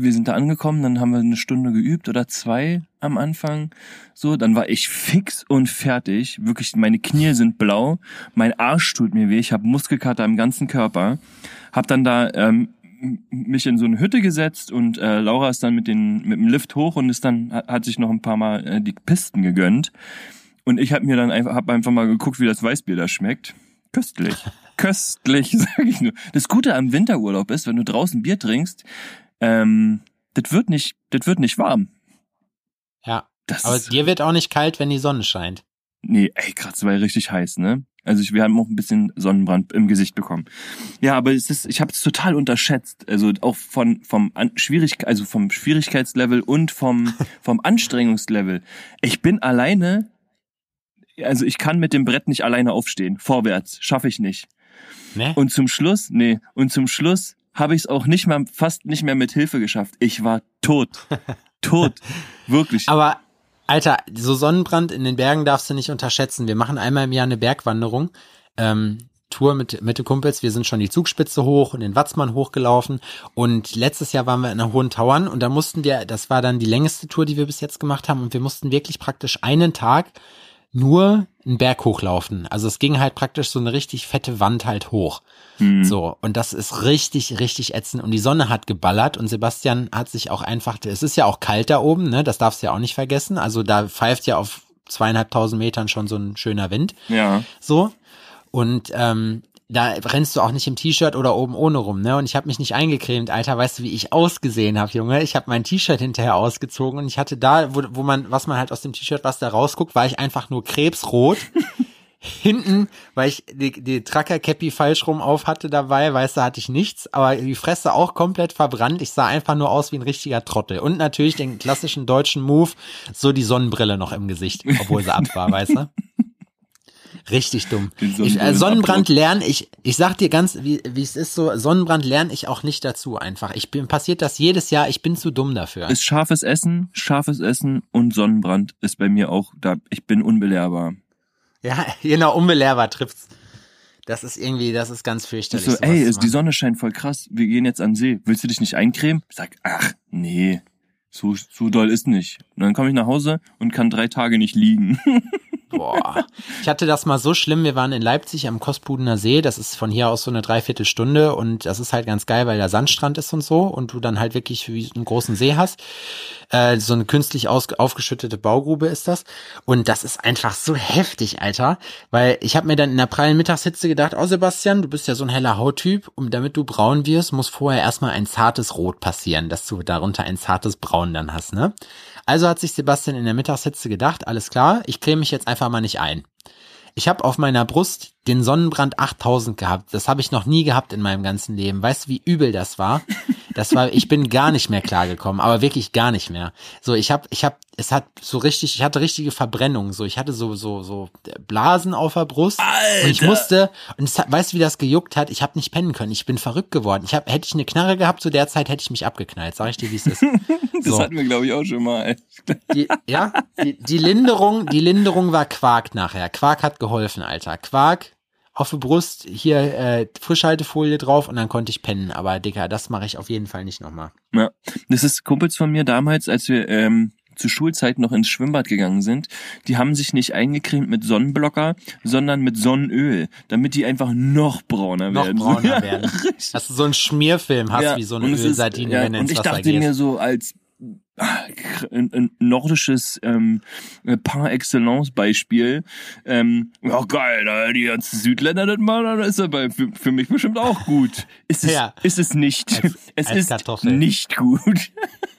wir sind da angekommen, dann haben wir eine Stunde geübt oder zwei am Anfang. So, dann war ich fix und fertig. Wirklich, meine Knie sind blau, mein Arsch tut mir weh, ich habe Muskelkater im ganzen Körper. Hab dann da ähm, mich in so eine Hütte gesetzt und äh, Laura ist dann mit, den, mit dem Lift hoch und ist dann hat, hat sich noch ein paar Mal äh, die Pisten gegönnt. Und ich habe mir dann einfach, hab einfach mal geguckt, wie das Weißbier da schmeckt. Köstlich. (laughs) Köstlich, (laughs) sage ich nur. Das Gute am Winterurlaub ist, wenn du draußen Bier trinkst, ähm, das wird nicht, das wird nicht warm. Ja. Das Aber dir wird auch nicht kalt, wenn die Sonne scheint. nee, ey, gerade war ja richtig heiß, ne? Also ich, wir haben auch ein bisschen Sonnenbrand im Gesicht bekommen. Ja, aber es ist, ich habe es total unterschätzt. Also auch von vom An Schwierig, also vom Schwierigkeitslevel und vom (laughs) vom Anstrengungslevel. Ich bin alleine, also ich kann mit dem Brett nicht alleine aufstehen. Vorwärts schaffe ich nicht. Ne? Und zum Schluss, nee, und zum Schluss habe ich es auch nicht mehr, fast nicht mehr mit Hilfe geschafft. Ich war tot. (laughs) tot. Wirklich. Aber, Alter, so Sonnenbrand in den Bergen darfst du nicht unterschätzen. Wir machen einmal im Jahr eine Bergwanderung. Ähm, Tour mit, mit den Kumpels. Wir sind schon die Zugspitze hoch und den Watzmann hochgelaufen. Und letztes Jahr waren wir in der Hohen Tauern und da mussten wir, das war dann die längste Tour, die wir bis jetzt gemacht haben. Und wir mussten wirklich praktisch einen Tag nur einen Berg hochlaufen. Also es ging halt praktisch so eine richtig fette Wand halt hoch. Hm. So, und das ist richtig, richtig ätzend. Und die Sonne hat geballert und Sebastian hat sich auch einfach, es ist ja auch kalt da oben, ne? Das darfst du ja auch nicht vergessen. Also da pfeift ja auf zweieinhalbtausend Metern schon so ein schöner Wind. Ja. So. Und ähm, da rennst du auch nicht im T-Shirt oder oben ohne rum, ne? Und ich habe mich nicht eingecremt, Alter, weißt du, wie ich ausgesehen habe, Junge? Ich habe mein T-Shirt hinterher ausgezogen und ich hatte da, wo, wo man, was man halt aus dem T-Shirt, was da rausguckt, war ich einfach nur krebsrot. (laughs) Hinten, weil ich die, die Tracker-Cappy falsch rum auf hatte dabei, weißt du, hatte ich nichts, aber die Fresse auch komplett verbrannt. Ich sah einfach nur aus wie ein richtiger Trottel. Und natürlich den klassischen deutschen Move, so die Sonnenbrille noch im Gesicht, obwohl sie ab war, weißt du? (laughs) Richtig dumm. Ich, äh. Sonnenbrand lerne ich, ich sag dir ganz, wie, es ist so, Sonnenbrand lerne ich auch nicht dazu einfach. Ich bin, passiert das jedes Jahr, ich bin zu dumm dafür. Ist scharfes Essen, scharfes Essen und Sonnenbrand ist bei mir auch da. Ich bin unbelehrbar. Ja, (laughs) genau, unbelehrbar trifft's. Das ist irgendwie, das ist ganz Ich fürchterlich. so, sowas ey, ist, die. Sonne scheint voll krass. Wir gehen jetzt an den See. Willst du dich nicht eincremen? Ich sag, ach, nee. So, so doll ist nicht. Und dann komme ich nach Hause und kann drei Tage nicht liegen. (laughs) Boah. Ich hatte das mal so schlimm, wir waren in Leipzig am Kospudener See, das ist von hier aus so eine Dreiviertelstunde und das ist halt ganz geil, weil da Sandstrand ist und so und du dann halt wirklich wie einen großen See hast. Äh, so eine künstlich aufgeschüttete Baugrube ist das und das ist einfach so heftig, Alter, weil ich habe mir dann in der prallen Mittagshitze gedacht, oh Sebastian, du bist ja so ein heller Hauttyp und damit du braun wirst, muss vorher erstmal ein zartes Rot passieren, dass du darunter ein zartes Braun dann hast, ne? Also hat sich Sebastian in der Mittagshitze gedacht, alles klar, ich creme mich jetzt einfach mal nicht ein. Ich habe auf meiner Brust den Sonnenbrand 8000 gehabt. Das habe ich noch nie gehabt in meinem ganzen Leben. Weißt du, wie übel das war? (laughs) Das war, ich bin gar nicht mehr klargekommen, aber wirklich gar nicht mehr. So, ich habe, ich habe, es hat so richtig, ich hatte richtige Verbrennungen. So, ich hatte so, so, so Blasen auf der Brust und ich Alter! musste und es weißt du, wie das gejuckt hat? Ich habe nicht pennen können. Ich bin verrückt geworden. Ich habe, hätte ich eine Knarre gehabt zu der Zeit, hätte ich mich abgeknallt. Sag ich dir, wie es ist. (laughs) Das So. hatten wir, glaube ich, auch schon mal. Die, ja, die, die Linderung, die Linderung war Quark nachher. Quark hat geholfen, Alter. Quark auf die Brust, hier äh, Frischhaltefolie drauf und dann konnte ich pennen. Aber Dicker, das mache ich auf jeden Fall nicht nochmal. Ja. Das ist Kumpels von mir damals, als wir ähm, zur Schulzeit noch ins Schwimmbad gegangen sind. Die haben sich nicht eingecremt mit Sonnenblocker, sondern mit Sonnenöl, damit die einfach noch brauner Noch werden. brauner (laughs) Ja, werden. Dass du so einen Schmierfilm hast, Ja, wie so eine und Ölsardine, ja, wenn du Und ins ich Wasser dachte gehst. mir so als ein, ein nordisches ähm, äh, par excellence Beispiel ähm, ja geil da die ganzen Südländer das mal dann ist aber für, für mich bestimmt auch gut ist es Ja. ist es nicht Als- (laughs) es als ist Kartoffel. nicht gut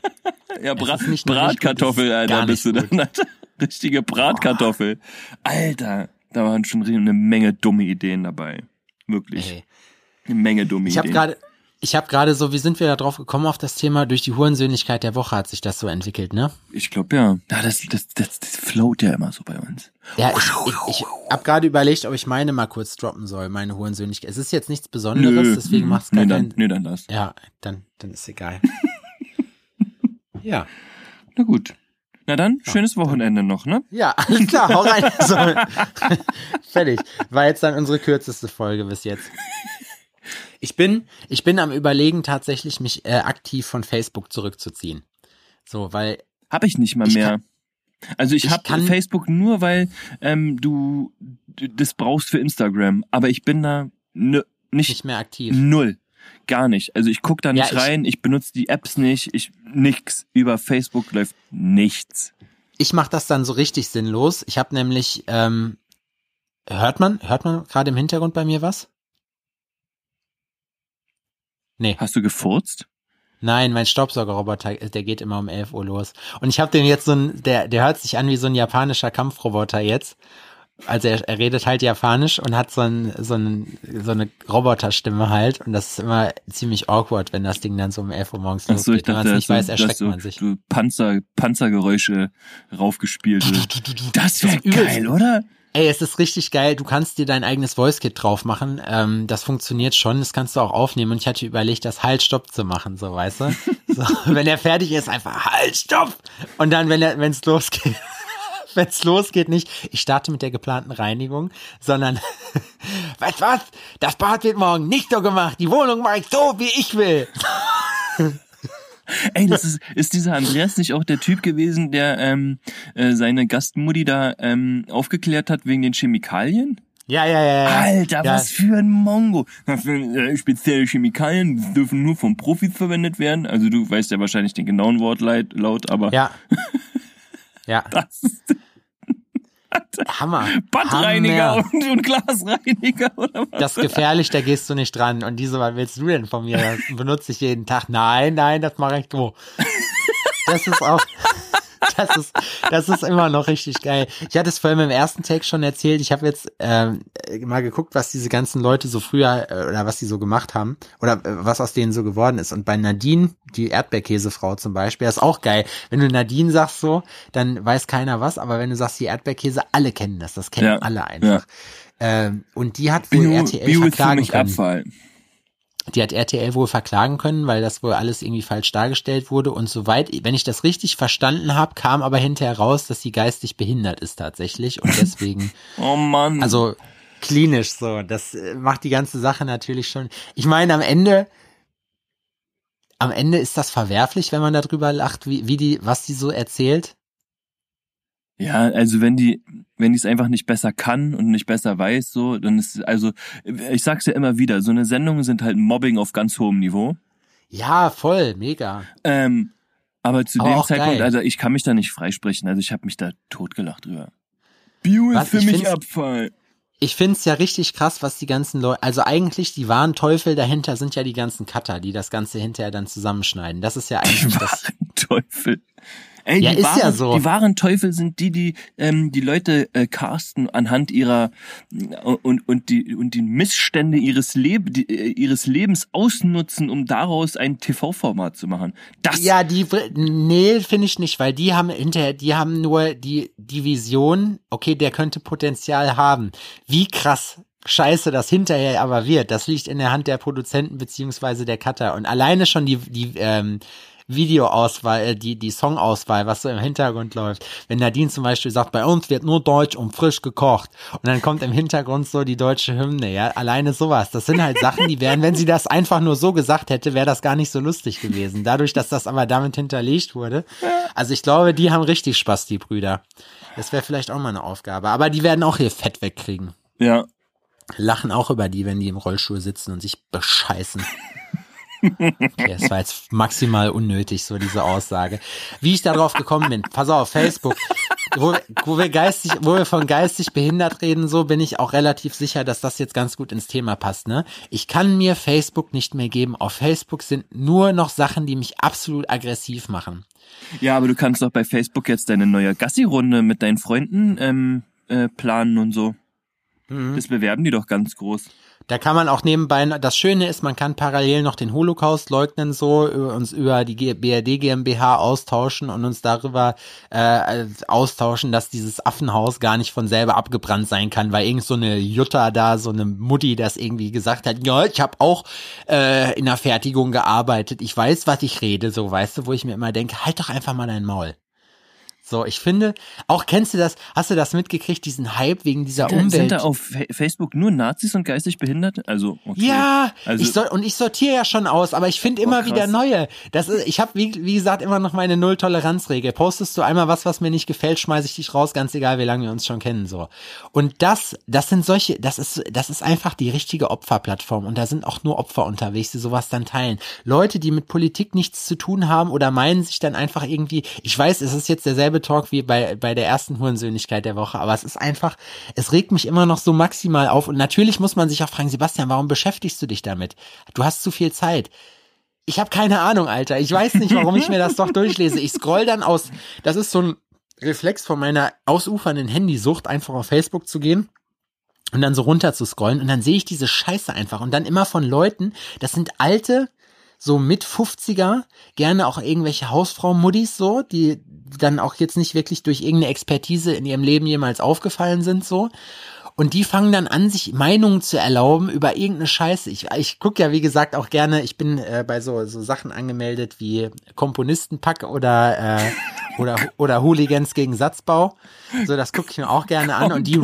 (laughs) ja Bra nicht gut, Bratkartoffel ist Alter bist du dann Alter. (laughs) richtige Bratkartoffel Alter da waren schon eine Menge dumme Ideen dabei wirklich Ey. eine Menge dumme Ich habe Ideen gerade ich habe gerade so, wie sind wir da drauf gekommen auf das Thema? Durch die Hurensöhnlichkeit der Woche hat sich das so entwickelt, ne? Ich glaube ja. Ja, das, das, das, das float ja immer so bei uns. Ja, ich, ich, ich habe gerade überlegt, ob ich meine mal kurz droppen soll, meine Hurensöhnlichkeit. Es ist jetzt nichts Besonderes, deswegen macht es gar nee, keinen... dann, nee, dann das. Ja, dann, dann ist egal. (laughs) ja, Na gut. Na dann, schönes Wochenende noch, ne? Ja, alles klar, hau rein. (laughs) (laughs) Fertig. War jetzt dann unsere kürzeste Folge bis jetzt. Ich bin, ich bin am überlegen, tatsächlich mich äh, aktiv von Facebook zurückzuziehen. So, weil Hab ich nicht mal Ich mehr. kann- also ich, ich hab kann- Facebook nur, weil ähm, du das brauchst für Instagram. Aber ich bin da nicht, nicht mehr aktiv. null. Gar nicht. Also ich guck da nicht Ja, ich- rein, ich benutze die Apps nicht, ich nix. Über Facebook läuft nichts. Ich mache das dann so richtig sinnlos. Ich habe nämlich, ähm, hört man, hört man gerade im Hintergrund bei mir was? Nee. Hast du gefurzt? Nein, mein Staubsaugerroboter, der geht immer um 11 Uhr los. Und ich habe den jetzt so ein, der, der hört sich an wie so ein japanischer Kampfroboter jetzt. Also er, er redet halt japanisch und hat so, ein, so, ein, so eine Roboterstimme halt. Und das ist immer ziemlich awkward, wenn das Ding dann so um 11 Uhr morgens Ach so, ich losgeht. Wenn man dachte, es nicht weiß, erschreckt du, man sich. du Panzer, Panzergeräusche raufgespielt. Das Das wäre geil, oder? Ey, es ist richtig geil. Du kannst dir dein eigenes Voice-Kit drauf machen. Ähm, das funktioniert schon. Das kannst du auch aufnehmen. Und ich hatte überlegt, das Halt, Stopp zu machen, so, weißt du? (laughs) So, wenn er fertig ist, einfach Halt, Stopp! Und dann, wenn er, wenn es losgeht, (laughs) wenn es losgeht, nicht, ich starte mit der geplanten Reinigung, sondern, (laughs) weißt was? Das Bad wird morgen nicht so gemacht. Die Wohnung mache ich so, wie ich will. Ey, das ist, ist dieser Andreas nicht auch der Typ gewesen, der ähm, äh, seine Gastmutti da ähm, aufgeklärt hat wegen den Chemikalien? Ja, ja, ja. ja. Alter, ja. was für ein Mongo. Äh, spezielle Chemikalien dürfen nur von Profis verwendet werden. Also du weißt ja wahrscheinlich den genauen Wortlaut, laut, aber Ja. (laughs) Ja, das ist Hammer. Badreiniger Hammer. und, und Glasreiniger oder was? Das ist gefährlich, da gehst du nicht dran. Und diese, was willst du denn von mir? Das benutze ich jeden Tag. Nein, nein, das mache ich so. Das ist auch, (laughs) das ist, das ist immer noch richtig geil. Ich hatte es vorhin im ersten Take schon erzählt. Ich habe jetzt ähm, mal geguckt, was diese ganzen Leute so früher äh, oder was die so gemacht haben oder äh, was aus denen so geworden ist. Und bei Nadine, die Erdbeerkäsefrau zum Beispiel, das ist auch geil. Wenn du Nadine sagst so, dann weiß keiner was. Aber wenn du sagst die Erdbeerkäse, alle kennen das. Das kennen Ja, alle einfach. Ähm, und die hat wohl Bio, RTL Bio verklagen können. Abfall. Die hat RTL wohl verklagen können, weil das wohl alles irgendwie falsch dargestellt wurde. Und soweit, wenn ich das richtig verstanden habe, kam aber hinterher raus, dass sie geistig behindert ist tatsächlich. Und (laughs) deswegen, Oh Mann. also klinisch so, das äh, macht die ganze Sache natürlich schon. Ich meine, am Ende, am Ende ist das verwerflich, wenn man darüber lacht, wie, wie die, was die so erzählt. Ja, also wenn die, wenn die es einfach nicht besser kann und nicht besser weiß, so, dann ist also, ich sag's ja immer wieder, so eine Sendungen sind halt Mobbing auf ganz hohem Niveau. Ja, voll, mega. Ähm, aber zu Aber dem Zeitpunkt, geil. also ich kann mich da nicht freisprechen, also ich habe mich da totgelacht drüber. Bio ist Was? für Ich mich Abfall. Ich find's ja richtig krass, was die ganzen Leute, also eigentlich die wahren Teufel dahinter sind ja die ganzen Cutter, die das Ganze hinterher dann zusammenschneiden. Das ist ja eigentlich das. Teufel. Ey, Ja, die, ist wahren, ja so. die wahren Teufel sind die, die ähm, die Leute äh, casten anhand ihrer und und die und die Missstände ihres Leb die, äh, ihres Lebens ausnutzen, um daraus ein TV-Format zu machen. Das Ja, die, nee, finde ich nicht, weil die haben hinterher, die haben nur die, die Vision, okay, der könnte Potenzial haben. Wie krass scheiße das hinterher aber wird, das liegt in der Hand der Produzenten beziehungsweise der Cutter. Und alleine schon die, die, ähm, Videoauswahl, äh, die, die Songauswahl, was so im Hintergrund läuft. Wenn Nadine zum Beispiel sagt, bei uns wird nur Deutsch und frisch gekocht. Und dann kommt im Hintergrund so die deutsche Hymne, ja. Alleine sowas. Das sind halt Sachen, die wären, wenn sie das einfach nur so gesagt hätte, wäre das gar nicht so lustig gewesen. Dadurch, dass das aber damit hinterlegt wurde. Also ich glaube, die haben richtig Spaß, die Brüder. Das wäre vielleicht auch mal eine Aufgabe. Aber die werden auch hier Fett wegkriegen. ja. Lachen auch über die, wenn die im Rollstuhl sitzen und sich bescheißen. Okay, das war jetzt maximal unnötig, so diese Aussage. Wie ich darauf gekommen bin, pass auf, Facebook, wo, wo wir geistig, wo wir von geistig behindert reden, so bin ich auch relativ sicher, dass das jetzt ganz gut ins Thema passt, ne? Ich kann mir Facebook nicht mehr geben. Auf Facebook sind nur noch Sachen, die mich absolut aggressiv machen. Ja, aber du kannst doch bei Facebook jetzt deine neue Gassi-Runde mit deinen Freunden ähm, äh, planen und so. Mhm. Das bewerben die doch ganz groß. Da kann man auch nebenbei, das Schöne ist, man kann parallel noch den Holocaust leugnen, so uns über die BRD GmbH austauschen und uns darüber äh, austauschen, dass dieses Affenhaus gar nicht von selber abgebrannt sein kann, weil irgend so eine Jutta da, so eine Mutti, das irgendwie gesagt hat, ja, ich habe auch äh, in der Fertigung gearbeitet, ich weiß, was ich rede, so weißt du, wo ich mir immer denke, halt doch einfach mal dein Maul. So, ich finde, auch kennst du das, hast du das mitgekriegt, diesen Hype wegen dieser Da Umwelt? Sind da auf Fa- Facebook nur Nazis und geistig Behinderte? Also, okay. Ja, also, ich soll, und ich sortiere ja schon aus, aber ich finde immer krass. wieder neue. Das ist, ich habe wie, wie gesagt immer noch meine Null-Toleranz-Regel. Postest du einmal was, was mir nicht gefällt, schmeiße ich dich raus, ganz egal, wie lange wir uns schon kennen so. Und das, das sind solche, das ist, das ist einfach die richtige Opferplattform und da sind auch nur Opfer unterwegs, die sowas dann teilen. Leute, die mit Politik nichts zu tun haben oder meinen sich dann einfach irgendwie, ich weiß, es ist jetzt derselbe Talk wie bei bei der ersten Hurensöhnlichkeit der Woche, aber es ist einfach, es regt mich immer noch so maximal auf und natürlich muss man sich auch fragen, Sebastian, warum beschäftigst du dich damit? Du hast zu viel Zeit. Ich habe keine Ahnung, Alter. Ich weiß nicht, warum ich mir das doch durchlese. Ich scroll dann aus. Das ist so ein Reflex von meiner ausufernden Handysucht, einfach auf Facebook zu gehen und dann so runter zu scrollen und dann sehe ich diese Scheiße einfach und dann immer von Leuten, das sind alte, so mit 50er, gerne auch irgendwelche Hausfrau-Muddis so, die dann auch jetzt nicht wirklich durch irgendeine Expertise in ihrem Leben jemals aufgefallen sind so. Und die fangen dann an, sich Meinungen zu erlauben über irgendeine Scheiße. Ich, ich gucke ja, wie gesagt, auch gerne, ich bin äh, bei so, so Sachen angemeldet wie Komponistenpack oder, äh, oder, (laughs) oder Hooligans gegen Satzbau. So, das gucke ich mir auch gerne an. Und die.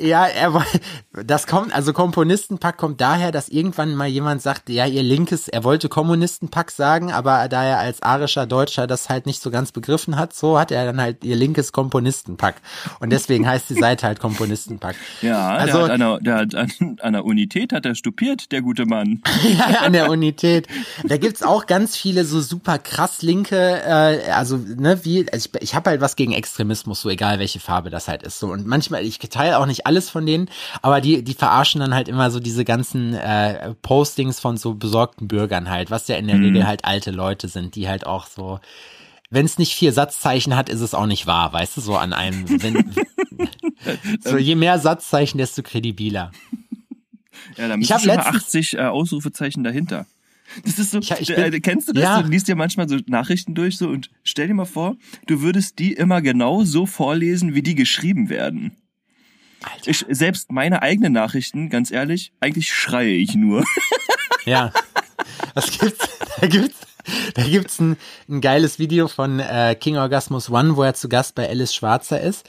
Ja, er das kommt, also Komponistenpack kommt daher, dass irgendwann mal jemand sagt, ja, ihr linkes, er wollte Kommunistenpack sagen, aber da er als arischer Deutscher das halt nicht so ganz begriffen hat, so hat er dann halt ihr linkes Komponistenpack. Und deswegen heißt die Seite halt Komponistenpack. (laughs) Ja, Also- der hat, an der, der hat an, an der Unität hat er stupiert, der gute Mann. (laughs) ja, an der Unität. Da gibt's auch ganz viele so super krass linke, äh, also ne, wie, also ich, ich habe halt was gegen Extremismus, so egal welche Farbe das halt ist. So und manchmal, ich teile auch nicht alles von denen, aber die, die verarschen dann halt immer so diese ganzen äh, Postings von so besorgten Bürgern halt, was ja in der Regel halt alte Leute sind, die halt auch so. Wenn es nicht vier Satzzeichen hat, ist es auch nicht wahr, weißt du, so an einem. Wenn, (laughs) so je mehr Satzzeichen, desto kredibiler. Ja, da Ich müssen schon mal letztens- 80 äh, Ausrufezeichen dahinter. Das ist so, Ich- ich äh, bin- kennst du das? ja. Du liest dir manchmal so Nachrichten durch so und stell dir mal vor, du würdest die immer genau so vorlesen, wie die geschrieben werden. Alter. Ich, selbst meine eigenen Nachrichten, ganz ehrlich, eigentlich schreie ich nur. (laughs) Ja. Was gibt's? Da gibt's, da gibt's ein, ein geiles Video von äh, King Orgasmus One, wo er zu Gast bei Alice Schwarzer ist.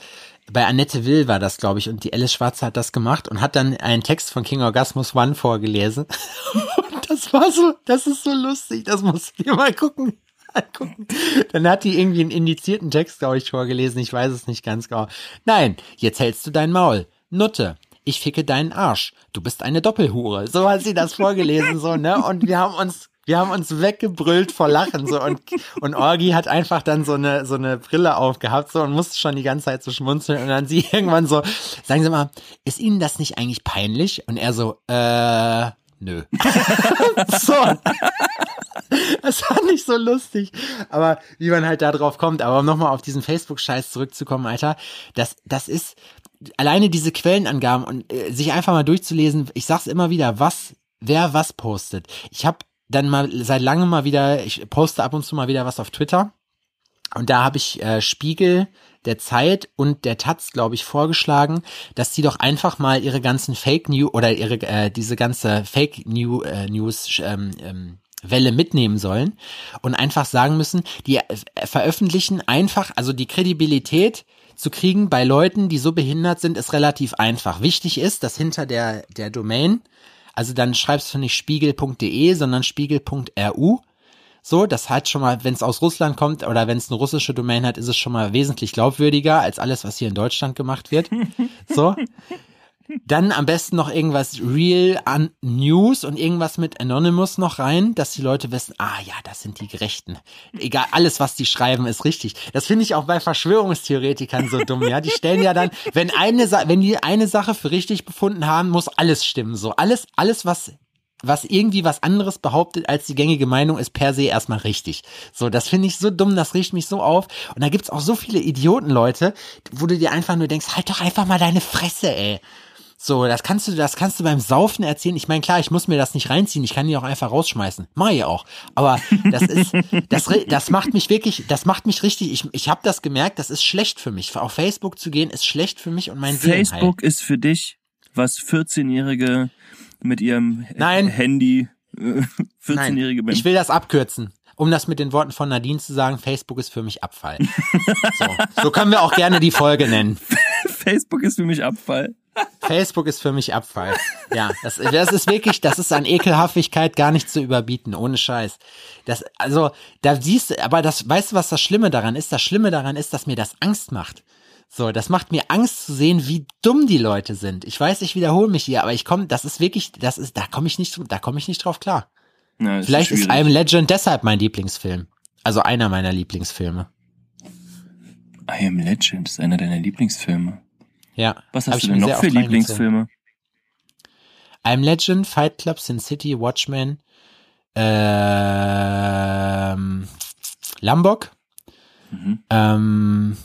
Bei Annette Will war das, glaube ich, und die Alice Schwarzer hat das gemacht und hat dann einen Text von King Orgasmus One vorgelesen. (laughs) Und das war so, das ist so lustig, das musst du dir mal gucken. (laughs) Dann hat die irgendwie einen indizierten Text, glaube ich, vorgelesen. Ich weiß es nicht ganz genau. Nein, jetzt hältst du dein Maul. Nutte. Ich ficke deinen Arsch. Du bist eine Doppelhure. So hat sie das vorgelesen, so, ne? Und wir haben uns, wir haben uns weggebrüllt vor Lachen, so. Und, und Orgi hat einfach dann so eine, so eine Brille aufgehabt, so, und musste schon die ganze Zeit so schmunzeln. Und dann sie (laughs) irgendwann so, sagen Sie mal, ist Ihnen das nicht eigentlich peinlich? Und er so, äh, nö. (laughs) so. Das war nicht so lustig. Aber wie man halt da drauf kommt. Aber um nochmal auf diesen Facebook-Scheiß zurückzukommen, Alter, das, das ist alleine diese Quellenangaben und äh, sich einfach mal durchzulesen. Ich sag's immer wieder, was, wer was postet. Ich habe dann mal seit langem mal wieder, ich poste ab und zu mal wieder was auf Twitter. Und da habe ich äh, Spiegel, der Zeit und der Taz, glaube ich, vorgeschlagen, dass die doch einfach mal ihre ganzen Fake News oder ihre äh, diese ganze Fake New, äh, News ähm, ähm, Welle mitnehmen sollen und einfach sagen müssen, die äh, veröffentlichen einfach, also die Kredibilität zu kriegen bei Leuten, die so behindert sind, ist relativ einfach. Wichtig ist, dass hinter der der Domain, also dann schreibst du nicht spiegel.de, sondern spiegel.ru so, das hat schon mal, wenn es aus Russland kommt oder wenn es eine russische Domain hat, ist es schon mal wesentlich glaubwürdiger als alles, was hier in Deutschland gemacht wird. (laughs) So. Dann am besten noch irgendwas Real an News und irgendwas mit Anonymous noch rein, dass die Leute wissen, ah ja, das sind die Gerechten. Egal, alles, was die schreiben, ist richtig. Das finde ich auch bei Verschwörungstheoretikern so dumm, ja. Die stellen ja dann, wenn eine, wenn die eine Sache für richtig befunden haben, muss alles stimmen. So, alles, alles, was was irgendwie was anderes behauptet als die gängige Meinung, ist per se erstmal richtig. So, das finde ich so dumm, das riecht mich so auf. Und da gibt's auch so viele Idiotenleute, wo du dir einfach nur denkst, halt doch einfach mal deine Fresse, ey. So, das kannst du, das kannst du beim Saufen erzählen. Ich meine, klar, ich muss mir das nicht reinziehen, ich kann die auch einfach rausschmeißen. Mach ich auch. Aber das ist, das, das macht mich wirklich, das macht mich richtig, ich, ich habe das gemerkt, das ist schlecht für mich. Auf Facebook zu gehen, ist schlecht für mich und mein Seelenheil. Facebook ist für dich, was 14-Jährige mit ihrem Nein. Handy, äh, 14-Jährige Nein, beim ich will das abkürzen. um das mit den Worten von Nadine zu sagen, Facebook ist für mich Abfall. so, so können wir auch gerne die Folge nennen. (laughs) Facebook ist für mich Abfall. Facebook ist für mich Abfall. Ja, das, das ist wirklich, das ist an Ekelhaftigkeit gar nicht zu überbieten, ohne Scheiß. Das, also, da siehst du, aber das, weißt du, was das Schlimme daran ist? Das Schlimme daran ist, dass mir das Angst macht. So, das macht mir Angst zu sehen, wie dumm die Leute sind. Ich weiß, ich wiederhole mich hier, aber ich komme, das ist wirklich, das ist, da komme ich nicht, da komme ich nicht drauf klar. Na, Vielleicht ist, ist I Am Legend deshalb mein Lieblingsfilm. Also einer meiner Lieblingsfilme. I Am Legend ist einer deiner Lieblingsfilme. Ja. Was hast du denn noch für. Lieblingsfilme? I Am Legend, Fight Club, Sin City, Watchmen, ähm, Lombok, Mhm. ähm,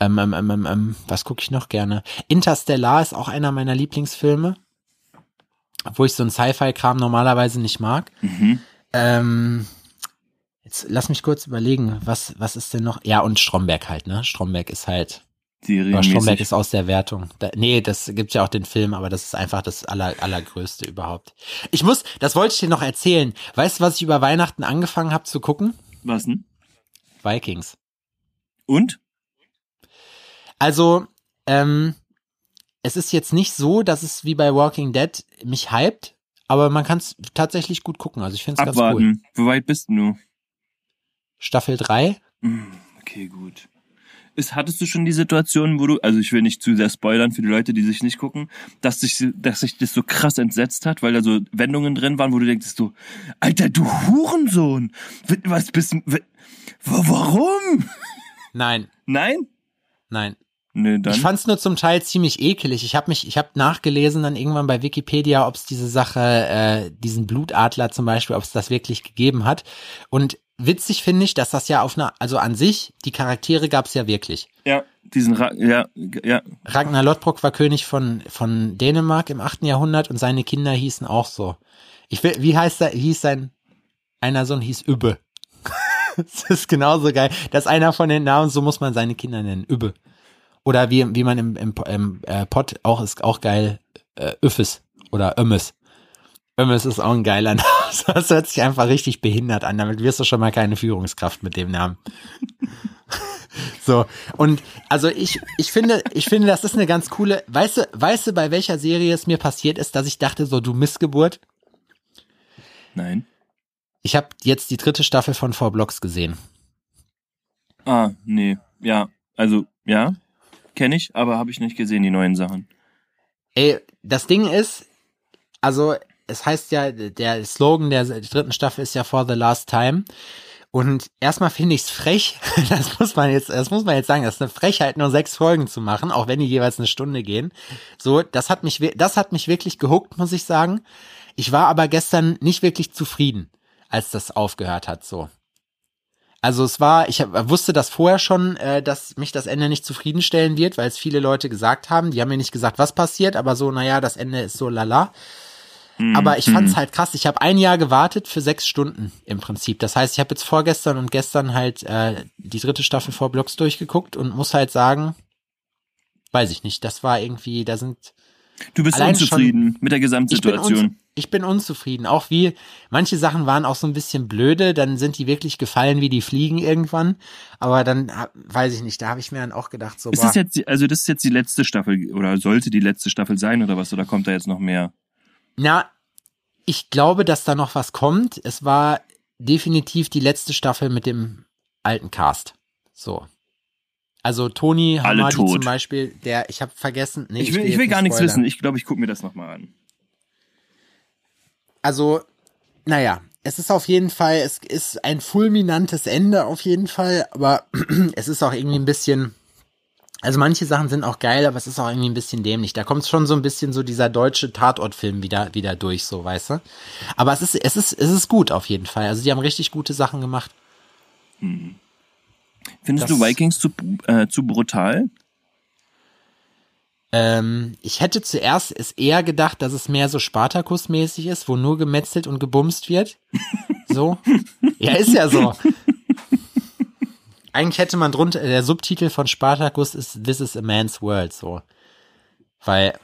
ähm, ähm, ähm, ähm, ähm, was gucke ich noch gerne? Interstellar ist auch einer meiner Lieblingsfilme, wo ich so einen Sci-Fi-Kram normalerweise nicht mag. Mhm. Ähm, jetzt lass mich kurz überlegen, was, was ist denn noch? Ja, und Stromberg halt, ne? Stromberg ist halt aber Stromberg ist aus der Wertung. Da, nee, das gibt's ja auch den Film, aber das ist einfach das aller, allergrößte überhaupt. Ich muss, das wollte ich dir noch erzählen. Weißt du, was ich über Weihnachten angefangen habe zu gucken? Was denn? Vikings. Und? Also, ähm, es ist jetzt nicht so, dass es wie bei Walking Dead mich hypt, aber man kann es tatsächlich gut gucken. Also ich finde es ganz cool. Abwarten. Wie weit bist du? Staffel 3? Hm, Okay, gut. Ist, hattest du schon die Situation, wo du, also ich will nicht zu sehr spoilern für die Leute, die sich nicht gucken, dass sich, dass sich das so krass entsetzt hat, weil da so Wendungen drin waren, wo du denkst so, Alter, du Hurensohn! Was bist du, wa- warum? Nein, Nein? nein. Dann. Ich fand es nur zum Teil ziemlich ekelig. Ich habe mich, ich habe nachgelesen dann irgendwann bei Wikipedia, ob es diese Sache, äh, diesen Blutadler zum Beispiel, ob es das wirklich gegeben hat. Und witzig finde ich, dass das ja auf einer, also an sich, die Charaktere gab es ja wirklich. ja, diesen, Ra ja, ja, Ragnar Lothbrok war König von, von Dänemark im 8. Jahrhundert und seine Kinder hießen auch so. Ich will, wie heißt er, hieß sein, einer Sohn hieß Übbe. (laughs) das ist genauso geil. Das ist einer von den Namen, so muss man seine Kinder nennen, Übbe. Oder wie, wie man im, im, im äh, Pott auch ist auch geil, äh, Üffes oder Ömmes. Ömmes ist auch ein geiler (laughs) Name. Das hört sich einfach richtig behindert an. Damit wirst du schon mal keine Führungskraft mit dem Namen. (laughs) So, und also ich, ich finde, ich finde, das ist eine ganz coole, weißt du, weißt du, bei welcher Serie es mir passiert ist, dass ich dachte, so, du Missgeburt? nein. Ich habe jetzt die dritte Staffel von Four Blocks gesehen. Ah, nee, ja, also, ja, kenne ich, aber habe ich nicht gesehen, die neuen Sachen. Ey, das Ding ist, also, es heißt ja, der Slogan der dritten Staffel ist ja For the Last Time. Und erstmal finde ich es frech, (laughs) das muss man jetzt, das muss man jetzt sagen, das ist eine Frechheit, nur sechs Folgen zu machen, auch wenn die jeweils eine Stunde gehen. So, das hat mich, das hat mich wirklich gehuckt, muss ich sagen. Ich war aber gestern nicht wirklich zufrieden, als das aufgehört hat, so. Also es war, ich hab, wusste das vorher schon, äh, dass mich das Ende nicht zufriedenstellen wird, weil es viele Leute gesagt haben. Die haben mir nicht gesagt, was passiert, aber so, naja, das Ende ist so lala. Aber ich fand's halt krass. Ich habe ein Jahr gewartet für sechs Stunden im Prinzip. Das heißt, ich habe jetzt vorgestern und gestern halt äh, die dritte Staffel vor Blocks durchgeguckt und muss halt sagen, weiß ich nicht, das war irgendwie, da sind Du bist unzufrieden mit der Gesamtsituation. Ich bin unzufrieden. Auch wie, manche Sachen waren auch so ein bisschen blöde, dann sind die wirklich gefallen wie die Fliegen irgendwann. Aber dann, weiß ich nicht, da habe ich mir dann auch gedacht, so, Ist boah, das jetzt, also das ist jetzt die letzte Staffel oder sollte die letzte Staffel sein oder was? Oder kommt da jetzt noch mehr? na, ich glaube, dass da noch was kommt. Es war definitiv die letzte Staffel mit dem alten Cast. So. Also Tony Alle Hamadi zum Beispiel, der, ich habe vergessen, nee, ich will, ich will nicht gar nichts wissen. Ich glaube, ich gucke mir das nochmal an. Also, naja, es ist auf jeden Fall, es ist ein fulminantes Ende auf jeden Fall, aber (clears throat) es ist auch irgendwie ein bisschen, also manche Sachen sind auch geil, aber es ist auch irgendwie ein bisschen dämlich. Da kommt schon so ein bisschen so dieser deutsche Tatortfilm wieder, wieder durch, so, weißt du? Aber es ist, es ist, es ist gut auf jeden Fall. Also die haben richtig gute Sachen gemacht. Findest Das- du Vikings zu, äh, zu brutal? Ähm, ich hätte zuerst es eher gedacht, dass es mehr so Spartakus-mäßig ist, wo nur gemetzelt und gebumst wird. So. (laughs) ja, ist ja so. Eigentlich hätte man drunter, der Subtitel von Spartacus ist This is a Man's World, so. Weil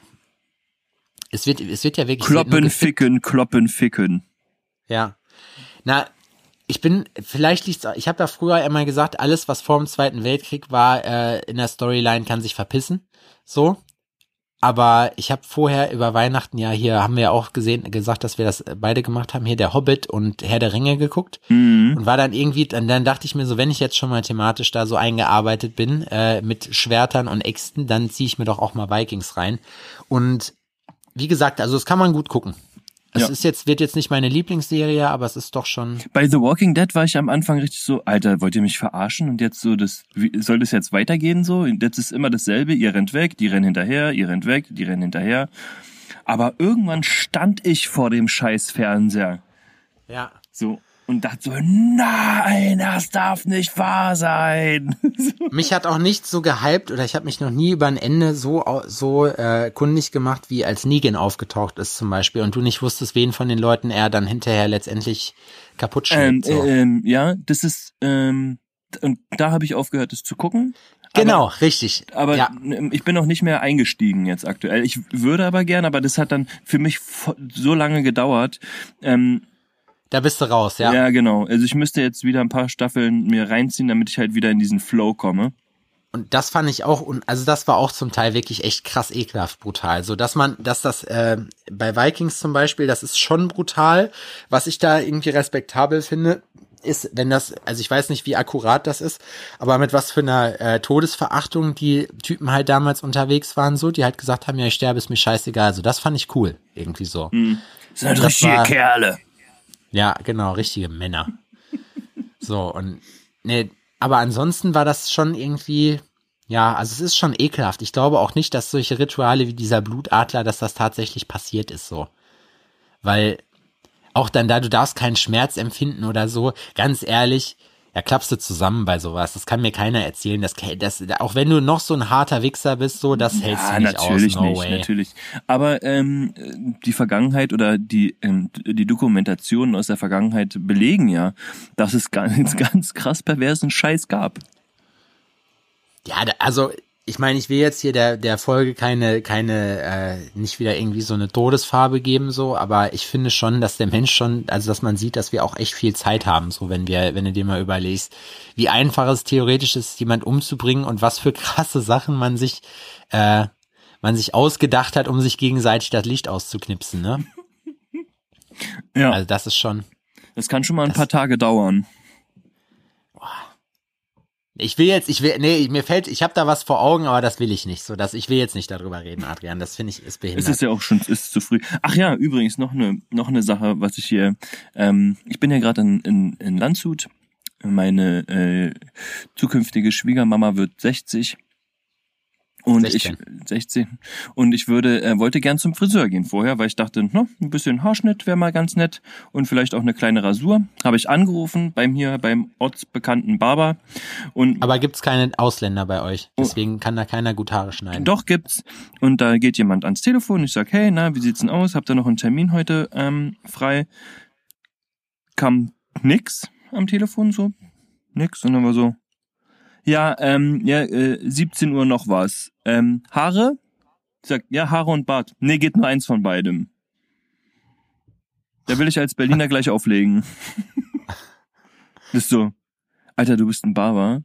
es wird, es wird ja wirklich. Kloppen, ficken, kloppen, ficken. Ja. Na, ich bin, vielleicht liegt's, ich habe ja früher immer gesagt, alles, was vor dem Zweiten Weltkrieg war, äh, in der Storyline kann sich verpissen. So. Aber ich habe vorher über Weihnachten ja hier, haben wir ja auch gesehen, gesagt, dass wir das beide gemacht haben, hier der Hobbit und Herr der Ringe geguckt. Mhm. Und war dann irgendwie, dann, dann dachte ich mir so, wenn ich jetzt schon mal thematisch da so eingearbeitet bin, äh, mit Schwertern und Äxten, dann ziehe ich mir doch auch mal Vikings rein. Und wie gesagt, also das kann man gut gucken. Es Ja. ist jetzt, wird jetzt nicht meine Lieblingsserie, aber es ist doch schon. Bei The Walking Dead war ich am Anfang richtig so, Alter, wollt ihr mich verarschen? Und jetzt so, das, wie, soll das jetzt weitergehen so? Und jetzt ist immer dasselbe, ihr rennt weg, die rennen hinterher, ihr rennt weg, die rennen hinterher. Aber irgendwann stand ich vor dem scheiß Fernseher. Ja. So. Und dachte so, nein, das darf nicht wahr sein. (laughs) Mich hat auch nicht so gehypt oder ich habe mich noch nie über ein Ende so so äh, kundig gemacht, wie als Negan aufgetaucht ist zum Beispiel und du nicht wusstest, wen von den Leuten er dann hinterher letztendlich kaputt ähm, schlägt. so. ähm, ja, das ist, ähm, und da habe ich aufgehört, das zu gucken. genau, richtig. Aber ja. ähm, ich bin noch nicht mehr eingestiegen jetzt aktuell. Ich würde aber gern, aber das hat dann für mich so lange gedauert. Ähm, Da bist du raus, ja. ja. genau. Also ich müsste jetzt wieder ein paar Staffeln mir reinziehen, damit ich halt wieder in diesen Flow komme. Und das fand ich auch, und also das war auch zum Teil wirklich echt krass ekelhaft brutal. So dass man, dass das äh, bei Vikings zum Beispiel, das ist schon brutal. Was ich da irgendwie respektabel finde, ist, wenn das, also ich weiß nicht, wie akkurat das ist, aber mit was für einer äh, Todesverachtung die Typen halt damals unterwegs waren, so, die halt gesagt haben, ja, ich sterbe, ist mir scheißegal. Also das fand ich cool, irgendwie so. Das sind halt richtige Kerle. Ja, genau, richtige Männer. So, und ne, aber ansonsten war das schon irgendwie, ja, also es ist schon ekelhaft. Ich glaube auch nicht, dass solche Rituale wie dieser Blutadler, dass das tatsächlich passiert ist so. Weil auch dann da, du darfst keinen Schmerz empfinden oder so, ganz ehrlich, ja, klappst du zusammen bei sowas. Das kann mir keiner erzählen. Das, das, auch wenn du noch so ein harter Wichser bist, so, das hältst Ja, du nicht natürlich aus. No nicht, way. natürlich. Aber ähm, die Vergangenheit oder die ähm, die Dokumentationen aus der Vergangenheit belegen ja, dass es ganz (laughs) ganz krass perversen Scheiß gab. Ja, also ich meine, ich will jetzt hier der der Folge keine keine äh, nicht wieder irgendwie so eine Todesfarbe geben so, aber ich finde schon, dass der Mensch schon, also dass man sieht, dass wir auch echt viel Zeit haben, so wenn wir wenn du dir mal überlegst, wie einfach es theoretisch ist, jemand umzubringen und was für (laughs) krasse Sachen man sich äh, man sich ausgedacht hat, um sich gegenseitig das Licht auszuknipsen, ne? (laughs) Ja, Also das ist schon das kann schon mal ein paar Tage dauern. Ich will jetzt, ich will, nee, mir fällt, ich habe da was vor Augen, aber das will ich nicht. So, dass ich will jetzt nicht darüber reden, Adrian. Das finde ich ist behindert. Es ist ja auch schon, ist zu früh. Ach ja, übrigens noch eine noch eine Sache, was ich hier. Ähm, ich bin ja gerade in, in, in Landshut. Meine äh, zukünftige Schwiegermama wird 60. Und 16. ich 16 und ich würde äh, wollte gern zum Friseur gehen vorher, weil ich dachte, no, ein bisschen Haarschnitt wäre mal ganz nett und vielleicht auch eine kleine Rasur. Habe ich angerufen beim hier beim ortsbekannten Barber und Aber gibt's keine Ausländer bei euch? Deswegen kann da keiner gut Haare schneiden. Doch gibt's. Und da geht jemand ans Telefon. Ich sag, hey, na, wie sieht's denn aus? Habt ihr noch einen Termin heute ähm, frei? Kam nix am Telefon so, nix. Und dann war so, ja, ähm, ja, äh, 17 Uhr noch was. Ähm, Haare? Ich sag, ja, Haare und Bart. Nee, geht nur eins von beidem. Da will ich als Berliner gleich auflegen. Das ist so, Alter, du bist ein Barber.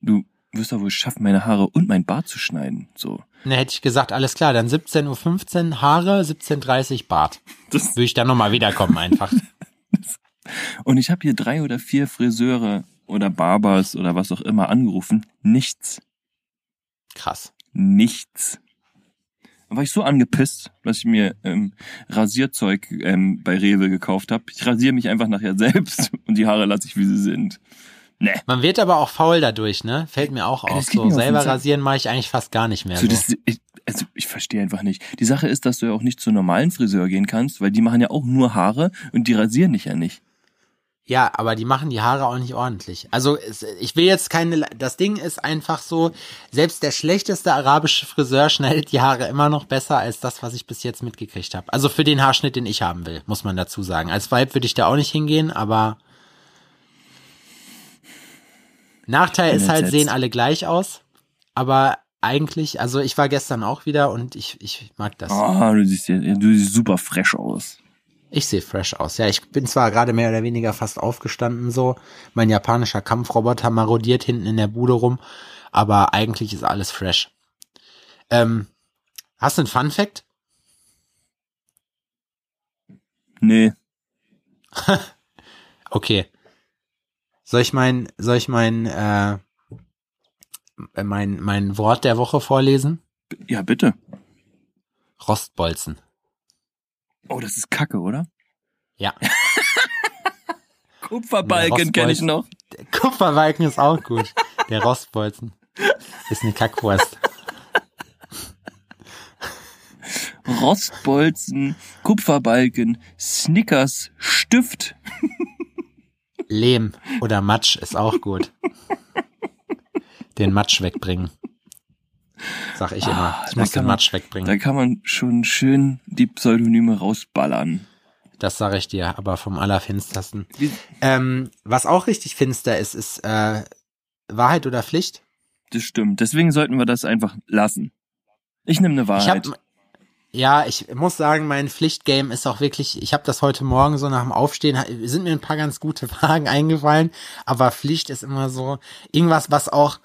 Du wirst doch wohl schaffen, meine Haare und mein Bart zu schneiden. So. Ne, hätte ich gesagt, alles klar, dann 17.15 Uhr Haare, 17.30 Uhr Bart. Das, Würde ich dann nochmal wiederkommen einfach. (laughs) und ich habe hier drei oder vier Friseure oder Barbers oder was auch immer angerufen. Nichts. Krass. Nichts. Da war ich so angepisst, dass ich mir ähm, Rasierzeug ähm, bei Rewe gekauft habe. Ich rasiere mich einfach nachher (laughs) selbst und die Haare lasse ich, wie sie sind. Ne. Man wird aber auch faul dadurch, ne? Fällt mir auch auf. So auf selber rasieren mache ich eigentlich fast gar nicht mehr. So, So. das, ich, also ich verstehe einfach nicht. Die Sache ist, dass du ja auch nicht zu normalen Friseur gehen kannst, weil die machen ja auch nur Haare und die rasieren dich ja nicht. Ja, aber die machen die Haare auch nicht ordentlich. Also ich will jetzt keine. Das Ding ist einfach so, selbst der schlechteste arabische Friseur (laughs) schneidet die Haare immer noch besser als das, was ich bis jetzt mitgekriegt habe. Also für den Haarschnitt, den ich haben will, muss man dazu sagen. Als Vibe würde ich da auch nicht hingehen, aber Nachteil ist halt, sehen alle gleich aus. Aber eigentlich, also ich war gestern auch wieder und ich, ich mag das. Ah, du siehst du siehst super fresh aus. Ich sehe fresh aus. Ja, ich bin zwar gerade mehr oder weniger fast aufgestanden so. Mein japanischer Kampfroboter marodiert hinten in der Bude rum, aber eigentlich ist alles fresh. Ähm, hast du einen Fun Fact? Nee. (laughs) Okay. Soll ich mein, soll ich mein, äh, mein, mein Wort der Woche vorlesen? Ja, bitte. Rostbolzen. Oh, das ist Kacke, oder? Ja. (laughs) Kupferbalken kenne ich noch. Der Kupferbalken ist auch gut. Der Rostbolzen ist eine Kackwurst. Rostbolzen, Kupferbalken, Snickers, Stift. Lehm oder Matsch ist auch gut. Den Matsch wegbringen. Sag ich immer. Ich da muss den man- Matsch wegbringen. Da kann man schon schön die Pseudonyme rausballern. Das sage ich dir, aber vom allerfinstersten. Ähm, was auch richtig finster ist, ist äh, Wahrheit oder Pflicht. Das stimmt. Deswegen sollten wir das einfach lassen. Ich nehme eine Ich Wahrheit. hab, ja, ich muss sagen, mein Pflichtgame ist auch wirklich, ich habe das heute Morgen so nach dem Aufstehen, sind mir ein paar ganz gute (laughs) Fragen eingefallen, aber Pflicht ist immer so irgendwas, was auch,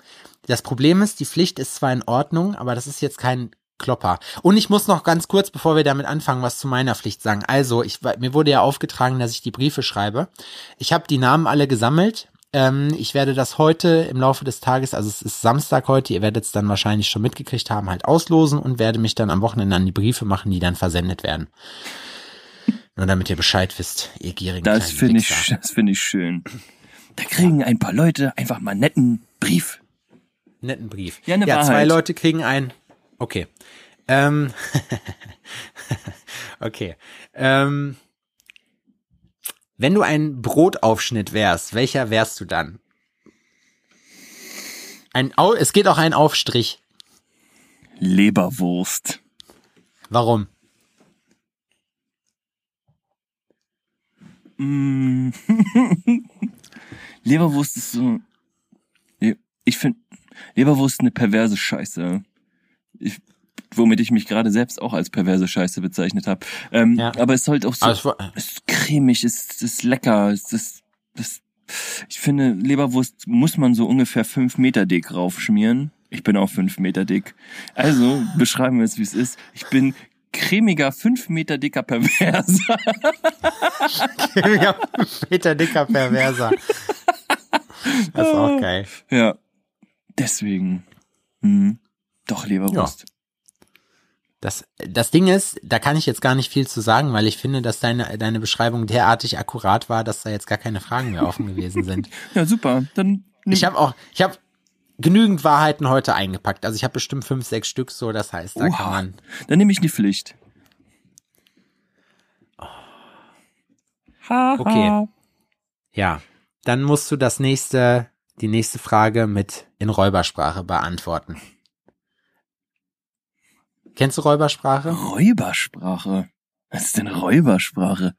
das Problem ist, die Pflicht ist zwar in Ordnung, aber das ist jetzt kein Klopper. Und ich muss noch ganz kurz, bevor wir damit anfangen, was zu meiner Pflicht sagen. Also, ich, mir wurde ja aufgetragen, dass ich die Briefe schreibe. Ich habe die Namen alle gesammelt. Ähm, ich werde das heute im Laufe des Tages, also es ist Samstag heute, ihr werdet es dann wahrscheinlich schon mitgekriegt haben, halt auslosen und werde mich dann am Wochenende an die Briefe machen, die dann versendet werden. (laughs) Nur damit ihr Bescheid wisst, ihr gierigen das finde ich, das finde ich schön. Da kriegen ein paar Leute einfach mal netten Brief. Netten Brief. Ja, eine ja zwei. Leute kriegen einen. Okay. Ähm. (laughs) okay. Ähm. Wenn du ein Brotaufschnitt wärst, welcher wärst du dann? Ein Au es geht auch ein Aufstrich. Leberwurst. Warum? Mm. (laughs) Leberwurst ist so. Ich finde Leberwurst eine perverse Scheiße. Ich, womit ich mich gerade selbst auch als perverse Scheiße bezeichnet habe. Ähm, Ja. Aber es ist halt auch so. Aber es ist cremig, es ist, ist lecker, es ist, es, ich finde, Leberwurst muss man so ungefähr fünf Meter dick raufschmieren. Ich bin auch fünf Meter dick. Also, beschreiben wir es, wie es ist. Ich bin cremiger, fünf Meter dicker Perverser. ja, Peter Dicker Perverser. Das ist auch geil. Ja. Deswegen. Hm. Doch, Leberwurst. Das, das Ding ist, da kann ich jetzt gar nicht viel zu sagen, weil ich finde, dass deine, deine Beschreibung derartig akkurat war, dass da jetzt gar keine Fragen mehr offen gewesen sind. (laughs) Ja, super. Dann Ich habe auch, ich habe genügend Wahrheiten heute eingepackt. Also ich habe bestimmt fünf, sechs Stück so, das heißt, da Oha. kann man. dann nehme ich die Pflicht. Okay. Ja. Dann musst du das nächste, die nächste Frage mit in Räubersprache beantworten. Kennst du Räubersprache? Räubersprache. Was ist denn Räubersprache?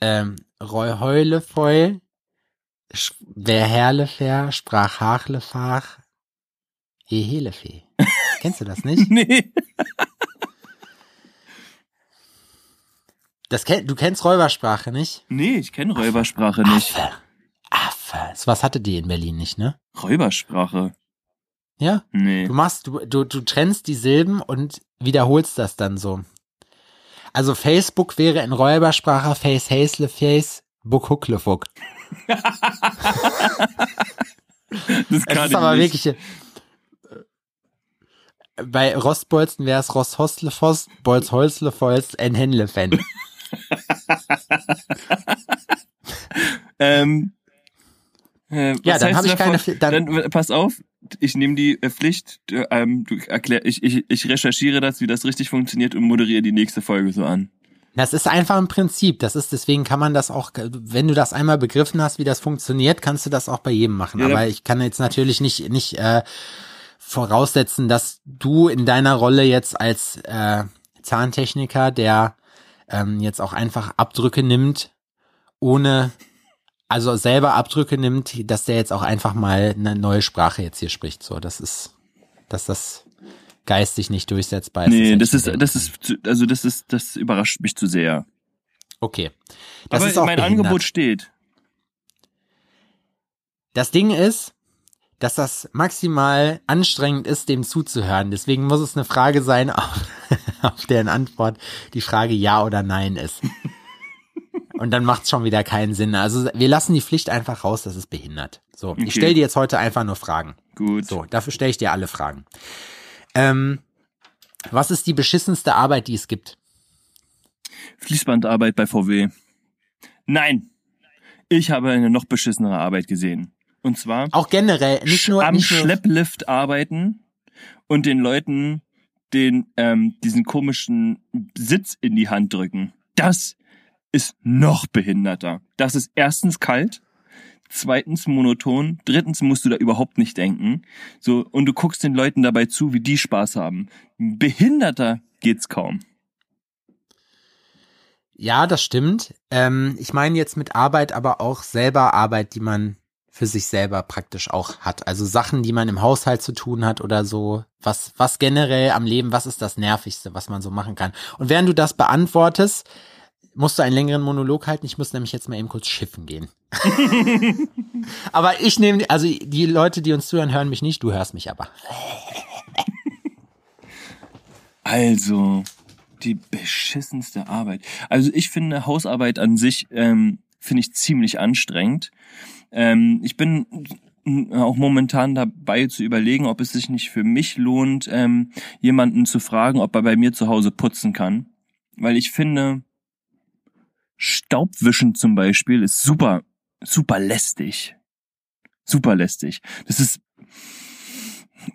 Ähm, Roy Heule Feul, Sch- Wer Herlefer, sprach Hachlefach, Ehelefe. (laughs) Kennst du das nicht? Nee. Das kenn, du kennst Räubersprache nicht? Nee, ich kenne Räubersprache nicht. Affe. Affe. So was hattet ihr in Berlin nicht, ne? Räubersprache. Ja? Nee. Du machst, du, du, du trennst die Silben und wiederholst das dann so. Also Facebook wäre in Räubersprache Face Hasle Face Buckhucklefuck. (laughs) Das Es kann ist ich aber nicht. wirklich. äh, Bei Rostbolzen wäre es Rosthoslefoss, Bolzholzlefols, en Henlefen. (laughs) (laughs) Ähm, äh, Ja, dann heißt hab ich davon? keine dann- Dann, pass auf, ich nehme die äh, Pflicht, äh, ähm, du erklär, ich, ich, ich recherchiere das, wie das richtig funktioniert und moderiere die nächste Folge so an. Das ist einfach ein Prinzip. Das ist, deswegen kann man das auch, wenn du das einmal begriffen hast, wie das funktioniert, kannst du das auch bei jedem machen. Ja, Aber ich kann jetzt natürlich nicht, nicht äh, voraussetzen, dass du in deiner Rolle jetzt als äh, Zahntechniker, der ähm, jetzt auch einfach Abdrücke nimmt, ohne, also selber Abdrücke nimmt, dass der jetzt auch einfach mal eine neue Sprache jetzt hier spricht. So, das ist, dass das geistig nicht durchsetzbar ist. Nee, das ist, das ist, also das ist, das überrascht mich zu sehr. Okay. Das Aber ist auch mein behindert. Angebot steht. Das Ding ist, dass das maximal anstrengend ist, dem zuzuhören. Deswegen muss es eine Frage sein, (laughs) auf, auf deren Antwort die Frage ja oder nein ist. (laughs) Und dann macht es schon wieder keinen Sinn. Also wir lassen die Pflicht einfach raus, das ist behindert. So, Okay. ich stelle dir jetzt heute einfach nur Fragen. Gut. So, dafür stelle ich dir alle Fragen. Ähm, was ist die beschissenste Arbeit, die es gibt? Fließbandarbeit bei VW. Nein. Ich habe eine noch beschissenere Arbeit gesehen. Und zwar Auch generell, nicht nur, am nicht nur Schlepplift arbeiten und den Leuten den ähm, diesen komischen Sitz in die Hand drücken. Das ist noch behinderter. Das ist erstens kalt, zweitens monoton, drittens musst du da überhaupt nicht denken. So und du guckst den Leuten dabei zu, wie die Spaß haben. Behinderter geht's kaum. Ja, das stimmt. Ähm, ich meine jetzt mit Arbeit aber auch selber Arbeit, die man für sich selber praktisch auch hat. Also Sachen, die man im Haushalt zu tun hat oder so. Was, was generell am Leben, was ist das Nervigste, was man so machen kann? Und während du das beantwortest, musst du einen längeren Monolog halten. Ich muss nämlich jetzt mal eben kurz schiffen gehen. (laughs) aber ich nehme, also die Leute, die uns zuhören, hören mich nicht, du hörst mich aber. Also, die beschissenste Arbeit. Also ich finde Hausarbeit an sich, ähm, finde ich ziemlich anstrengend. Ähm, ich bin auch momentan dabei zu überlegen, ob es sich nicht für mich lohnt, ähm, jemanden zu fragen, ob er bei mir zu Hause putzen kann. Weil ich finde, Staubwischen zum Beispiel ist super, super lästig. Super lästig. Das ist,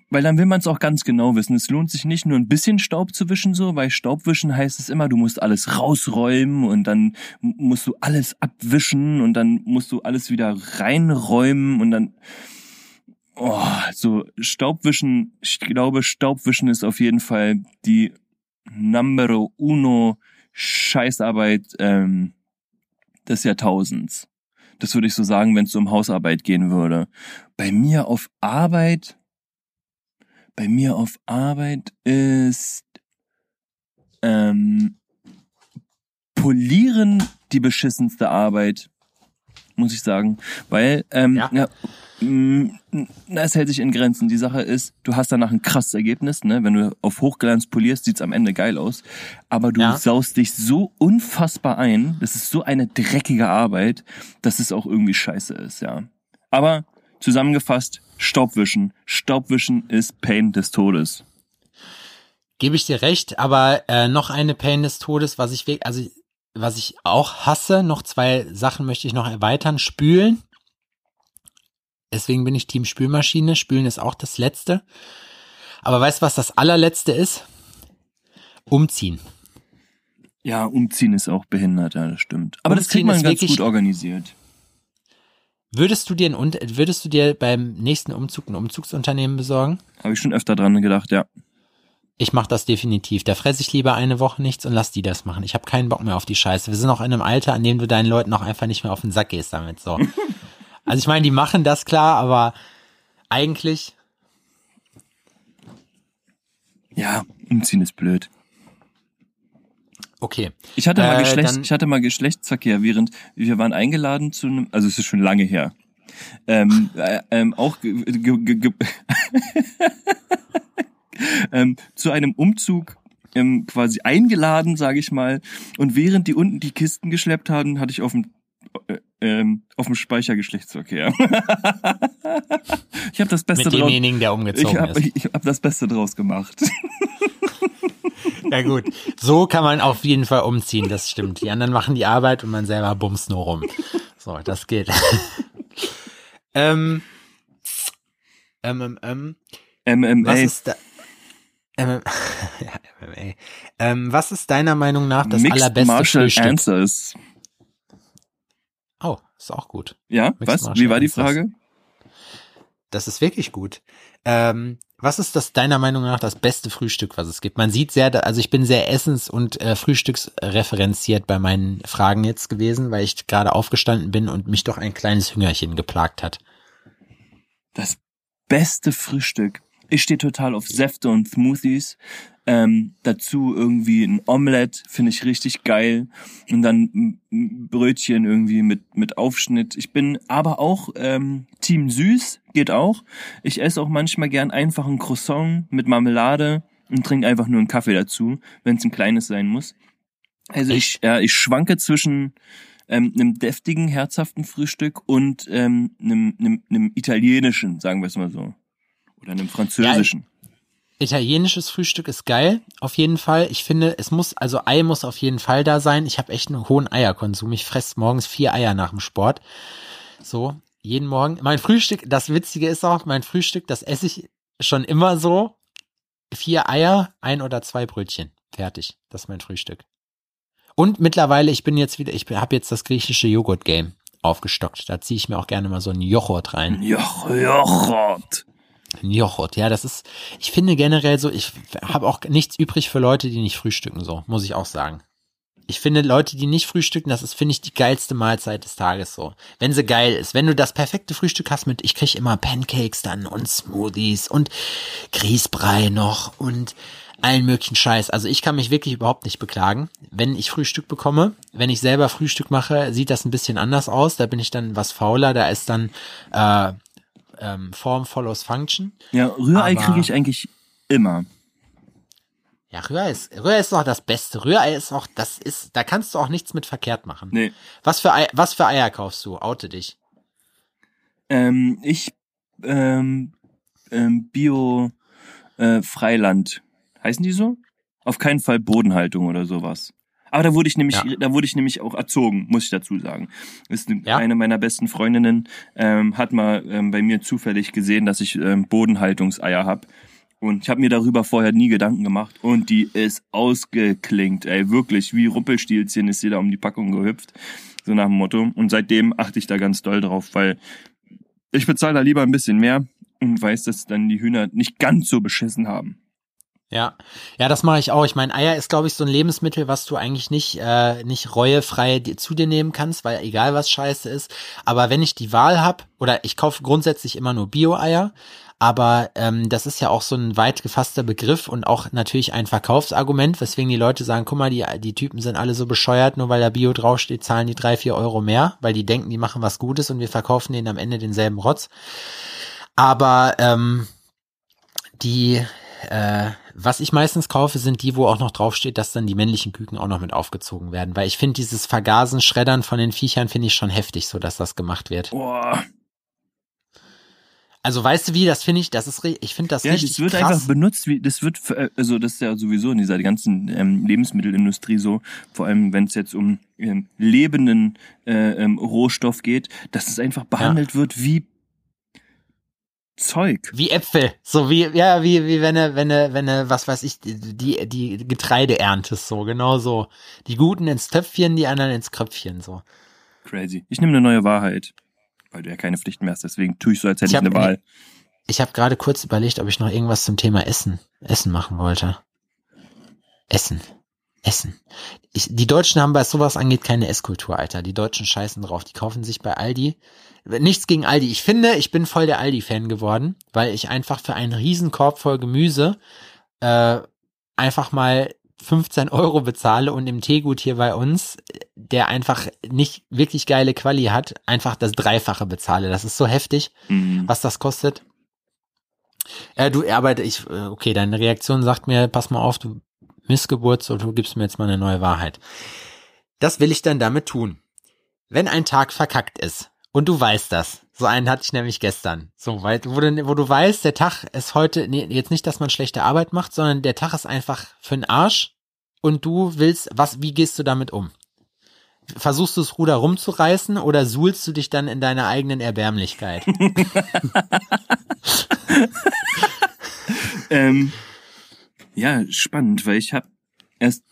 weil dann will man es auch ganz genau wissen. Es lohnt sich nicht nur ein bisschen Staub zu wischen so, weil Staubwischen heißt es immer, du musst alles rausräumen und dann musst du alles abwischen und dann musst du alles wieder reinräumen und dann oh, so Staubwischen, ich glaube Staubwischen ist auf jeden Fall die Numero uno Scheißarbeit ähm, des Jahrtausends. Das würde ich so sagen, wenn es um Hausarbeit gehen würde. Bei mir auf Arbeit bei mir auf Arbeit ist ähm, Polieren die beschissenste Arbeit, muss ich sagen. Weil, ähm, Ja. ja. mh, na, es hält sich in Grenzen. Die Sache ist, du hast danach ein krasses Ergebnis, ne? Wenn du auf Hochglanz polierst, sieht's am Ende geil aus. Aber du Ja. saust dich so unfassbar ein. Das ist so eine dreckige Arbeit, dass es auch irgendwie scheiße ist, ja. Aber zusammengefasst, Staubwischen. Staubwischen ist Pain des Todes. Gebe ich dir recht, aber äh, noch eine Pain des Todes, was ich wirklich, also was ich auch hasse, noch zwei Sachen möchte ich noch erweitern. Spülen. Deswegen bin ich Team Spülmaschine. Spülen ist auch das Letzte. Aber weißt du, was das allerletzte ist? Umziehen. Ja, umziehen ist auch behindert, ja, das stimmt. Aber das kriegt Umziehen man ist ganz wirklich- gut organisiert. Würdest du dir ein, würdest du dir beim nächsten Umzug ein Umzugsunternehmen besorgen? Habe ich schon öfter dran gedacht, ja. Ich mache das definitiv. Da fresse ich lieber eine Woche nichts und lass die das machen. Ich habe keinen Bock mehr auf die Scheiße. Wir sind auch in einem Alter, an dem du deinen Leuten auch einfach nicht mehr auf den Sack gehst damit. So. (laughs) Also ich meine, die machen das klar, aber eigentlich Ja, umziehen ist blöd. Okay. Ich hatte mal Äh, Geschlechts, dann- ich hatte mal Geschlechtsverkehr, während wir waren eingeladen zu einem, also es ist schon lange her. Ähm, äh, ähm, auch ge, ge, ge, (laughs) ähm, zu einem Umzug ähm, quasi eingeladen, sage ich mal. Und während die unten die Kisten geschleppt haben, hatte ich auf dem äh, ähm, auf dem Speicher Geschlechtsverkehr. (laughs) ich habe das Beste Mit draus. demjenigen, der Ich umgezogen habe ist. ich, ich hab das Beste draus gemacht. (laughs) Ja gut. So kann man auf jeden Fall umziehen, das stimmt. Die anderen machen die Arbeit und man selber bumst nur rum. So, das geht. ähm, ähm, ähm, MMA. was ist da, ähm, (laughs) ja, MMA. Ähm, was ist deiner Meinung nach das Mixed allerbeste Martial Frühstück? Answers. Oh, ist auch gut. Ja, Mixed was? Martial Wie war die Answers. Frage? Das ist wirklich gut. Ähm, was ist das deiner Meinung nach das beste Frühstück, was es gibt? Man sieht sehr, also ich bin sehr essens- und äh, frühstücksreferenziert bei meinen Fragen jetzt gewesen, weil ich gerade aufgestanden bin und mich doch ein kleines Hüngerchen geplagt hat. Das beste Frühstück. Ich stehe total auf Säfte und Smoothies. Ähm, dazu irgendwie ein Omelette, finde ich richtig geil. Und dann Brötchen irgendwie mit, mit Aufschnitt. Ich bin aber auch ähm, Team Süß, geht auch. Ich esse auch manchmal gern einfach ein Croissant mit Marmelade und trinke einfach nur einen Kaffee dazu, wenn es ein kleines sein muss. Also ich, ja, ich schwanke zwischen ähm, einem deftigen, herzhaften Frühstück und ähm, einem, einem, einem italienischen, sagen wir es mal so. Oder einem französischen. Ja, italienisches Frühstück ist geil, auf jeden Fall. Ich finde, es muss, also Ei muss auf jeden Fall da sein. Ich habe echt einen hohen Eierkonsum. Ich fresse morgens vier Eier nach dem Sport. So, jeden Morgen. Mein Frühstück, das Witzige ist auch, mein Frühstück, das esse ich schon immer so. Vier Eier, ein oder zwei Brötchen. Fertig. Das ist mein Frühstück. Und mittlerweile, ich bin jetzt wieder, ich habe jetzt das griechische Joghurt-Game aufgestockt. Da ziehe ich mir auch gerne mal so einen Joghurt rein. Joch, Joghurt. Joghurt, ja, das ist, ich finde generell so, ich habe auch nichts übrig für Leute, die nicht frühstücken, so, muss ich auch sagen. Ich finde Leute, die nicht frühstücken, das ist, finde ich, die geilste Mahlzeit des Tages so. Wenn sie geil ist. Wenn du das perfekte Frühstück hast mit, ich krieg immer Pancakes dann und Smoothies und Grießbrei noch und allen möglichen Scheiß. Also ich kann mich wirklich überhaupt nicht beklagen, wenn ich Frühstück bekomme. Wenn ich selber Frühstück mache, sieht das ein bisschen anders aus. Da bin ich dann was fauler. Da ist dann äh, ähm, Form follows Function. Ja, Rührei kriege ich eigentlich immer. Ja, Rührei ist, Rührei ist doch das Beste. Rührei ist auch, das ist, da kannst du auch nichts mit verkehrt machen. Nee. Was für, Ei, was für Eier kaufst du? Oute dich. Ähm, ich, ähm, ähm, Bio, äh, Freiland Heißen die so? Auf keinen Fall Bodenhaltung oder sowas. Aber da wurde ich nämlich, ja. da wurde ich nämlich auch erzogen, muss ich dazu sagen. Ist eine, ja. eine meiner besten Freundinnen ähm, hat mal ähm, bei mir zufällig gesehen, dass ich ähm, Bodenhaltungseier hab. Und ich habe mir darüber vorher nie Gedanken gemacht. Und die ist ausgeklingt, ey, wirklich. Wie Rumpelstilzchen ist sie da um die Packung gehüpft. So nach dem Motto. Und seitdem achte ich da ganz doll drauf, weil ich bezahle da lieber ein bisschen mehr und weiß, dass dann die Hühner nicht ganz so beschissen haben. Ja, ja, das mache ich auch. Ich meine, Eier ist, glaube ich, so ein Lebensmittel, was du eigentlich nicht äh, nicht reuefrei zu dir nehmen kannst, weil egal was Scheiße ist. Aber wenn ich die Wahl habe, oder ich kaufe grundsätzlich immer nur Bio-Eier, aber ähm, das ist ja auch so ein weit gefasster Begriff und auch natürlich ein Verkaufsargument, weswegen die Leute sagen, guck mal, die, die Typen sind alle so bescheuert, nur weil da Bio draufsteht, zahlen die drei, vier Euro mehr, weil die denken, die machen was Gutes und wir verkaufen denen am Ende denselben Rotz. Aber ähm, die äh, was ich meistens kaufe, sind die, wo auch noch draufsteht, dass dann die männlichen Küken auch noch mit aufgezogen werden. Weil ich finde, dieses Vergasen, Schreddern von den Viechern finde ich schon heftig, so dass das gemacht wird. Boah. Also weißt du wie, das finde ich, das ist, ich finde das ja, richtig das wird krass. einfach benutzt, wie, das wird, also das ist ja sowieso in dieser ganzen ähm, Lebensmittelindustrie so, vor allem wenn es jetzt um ähm, lebenden äh, ähm, Rohstoff geht, dass es einfach behandelt ja. wird wie Zeug. Wie Äpfel. So wie, ja, wie, wie wenn er, wenn er, wenn er, was weiß ich, die, die Getreide erntest, so, genau so. Die Guten ins Töpfchen, die anderen ins Kröpfchen, so. Crazy. Ich nehme eine neue Wahrheit. Weil du ja keine Pflichten mehr hast, deswegen tue ich so, als hätte ich, hab, ich eine Wahl. Ich habe gerade kurz überlegt, ob ich noch irgendwas zum Thema Essen, Essen machen wollte. Essen. Essen. Ich, die Deutschen haben, was sowas angeht, keine Esskultur, Alter. Die Deutschen scheißen drauf. Die kaufen sich bei Aldi Nichts gegen Aldi. Ich finde, ich bin voll der Aldi-Fan geworden, weil ich einfach für einen Riesenkorb voll Gemüse äh, einfach mal 15 Euro bezahle und im Teegut hier bei uns, der einfach nicht wirklich geile Quali hat, einfach das Dreifache bezahle. Das ist so heftig, mhm. was das kostet. Äh, du, aber ich, äh, okay, deine Reaktion sagt mir, pass mal auf, du Missgeburt, so du gibst mir jetzt mal eine neue Wahrheit. Das will ich dann damit tun. Wenn ein Tag verkackt ist, und du weißt das. So einen hatte ich nämlich gestern. So, weil, wo du, wo du weißt, der Tag ist heute, nee, jetzt nicht, dass man schlechte Arbeit macht, sondern der Tag ist einfach für den Arsch und du willst, was, wie gehst du damit um? Versuchst du das Ruder rumzureißen oder suhlst du dich dann in deiner eigenen Erbärmlichkeit? (laughs) ähm, ja, spannend, weil ich habe erst,